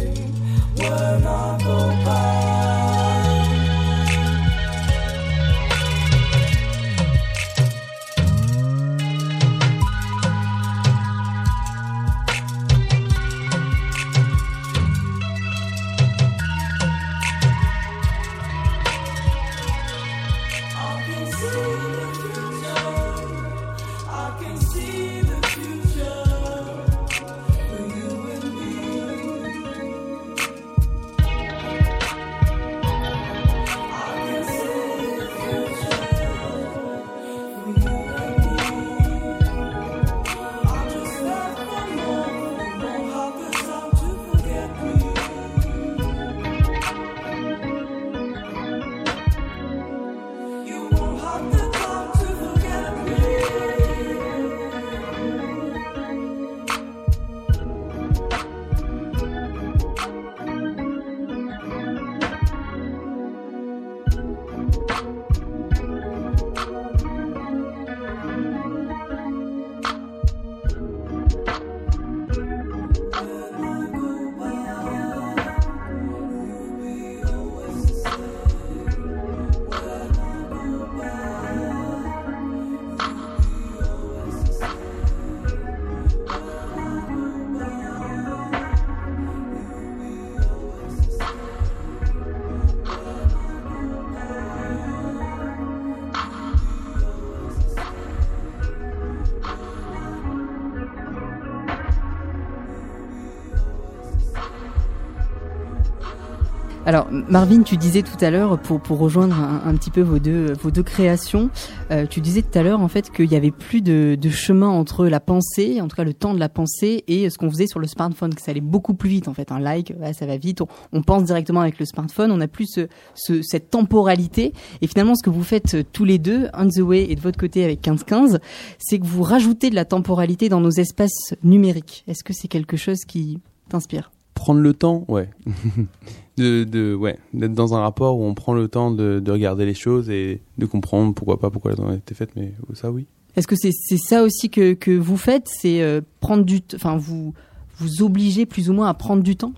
Marvin, tu disais tout à l'heure pour pour rejoindre un, petit peu vos deux vos deux créations, euh, tu disais tout à l'heure en fait qu'il y avait plus de, de chemin entre la pensée, en tout cas le temps de la pensée et ce qu'on faisait sur le smartphone, que ça allait beaucoup plus vite en fait. Un like, ça va vite, on, pense directement avec le smartphone, on a plus ce, ce, cette temporalité et finalement ce que vous faites euh, tous les deux, on the way et de votre côté avec 15-15, c'est que vous rajoutez de la temporalité dans nos espaces numériques. Est-ce que c'est quelque chose qui t'inspire? Prendre le temps, ouais. de, de ouais, d'être dans un rapport où on prend le temps de, de, regarder les choses et de comprendre pourquoi pas, pourquoi elles ont été faites, mais ça oui. Est-ce que c'est ça aussi que, que vous faites, c'est euh, prendre du, enfin vous vous obligez plus ou moins à prendre du temps?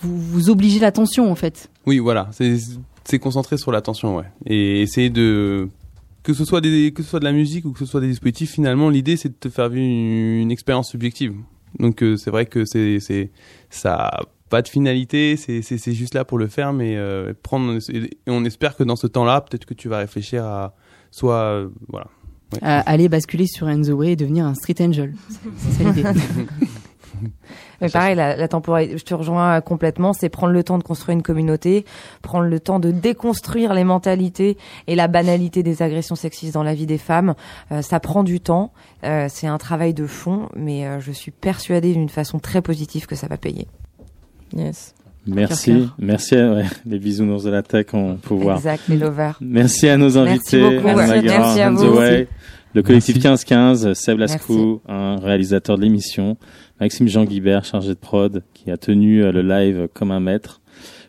Vous vous obligez l'attention en fait. Oui, voilà, c'est concentrer sur l'attention, ouais, et essayer de que ce soit des que ce soit de la musique ou que ce soit des dispositifs. Finalement, l'idée c'est de te faire vivre une, une expérience subjective. Donc euh, c'est vrai que c'est c'est ça pas de finalité, c'est juste là pour le faire, mais euh, prendre. Et on espère que dans ce temps-là, peut-être que tu vas réfléchir à soit euh, voilà. À aller basculer sur End the Way et devenir un street angel. C'est ça l'idée. Mais pareil, la, la temporalité, je te rejoins complètement, c'est prendre le temps de construire une communauté, prendre le temps de déconstruire les mentalités et la banalité des agressions sexistes dans la vie des femmes. Euh, ça prend du temps, euh, c'est un travail de fond, mais je suis persuadée d'une façon très positive que ça va payer. Yes. Merci, merci à ouais, les bisounours de la tech, on peut voir. Exact, les lovers. Merci à nos invités, merci, merci à vous. le collectif 1515, Seb Lascou, un réalisateur de l'émission, Maxime Jean Guibert, chargé de prod, qui a tenu euh, le live comme un maître.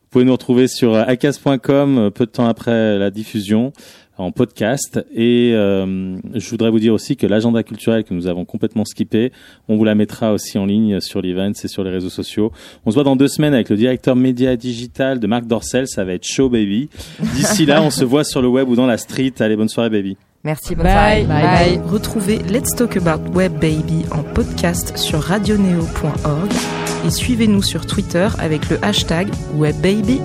Vous pouvez nous retrouver sur euh, acas.com euh, peu de temps après la diffusion en podcast. Et euh, je voudrais vous dire aussi que l'agenda culturel que nous avons complètement skippé, on vous la mettra aussi en ligne sur l'event et sur les réseaux sociaux. On se voit dans deux semaines avec le directeur média digital de Marc Dorcel. Ça va être show, baby. D'ici là, on se voit sur le web ou dans la street. Allez, bonne soirée, baby. Merci, bonne bye. Bye, bye. Retrouvez Let's Talk About Web Baby en podcast sur radioneo.org et suivez-nous sur Twitter avec le hashtag WebBaby.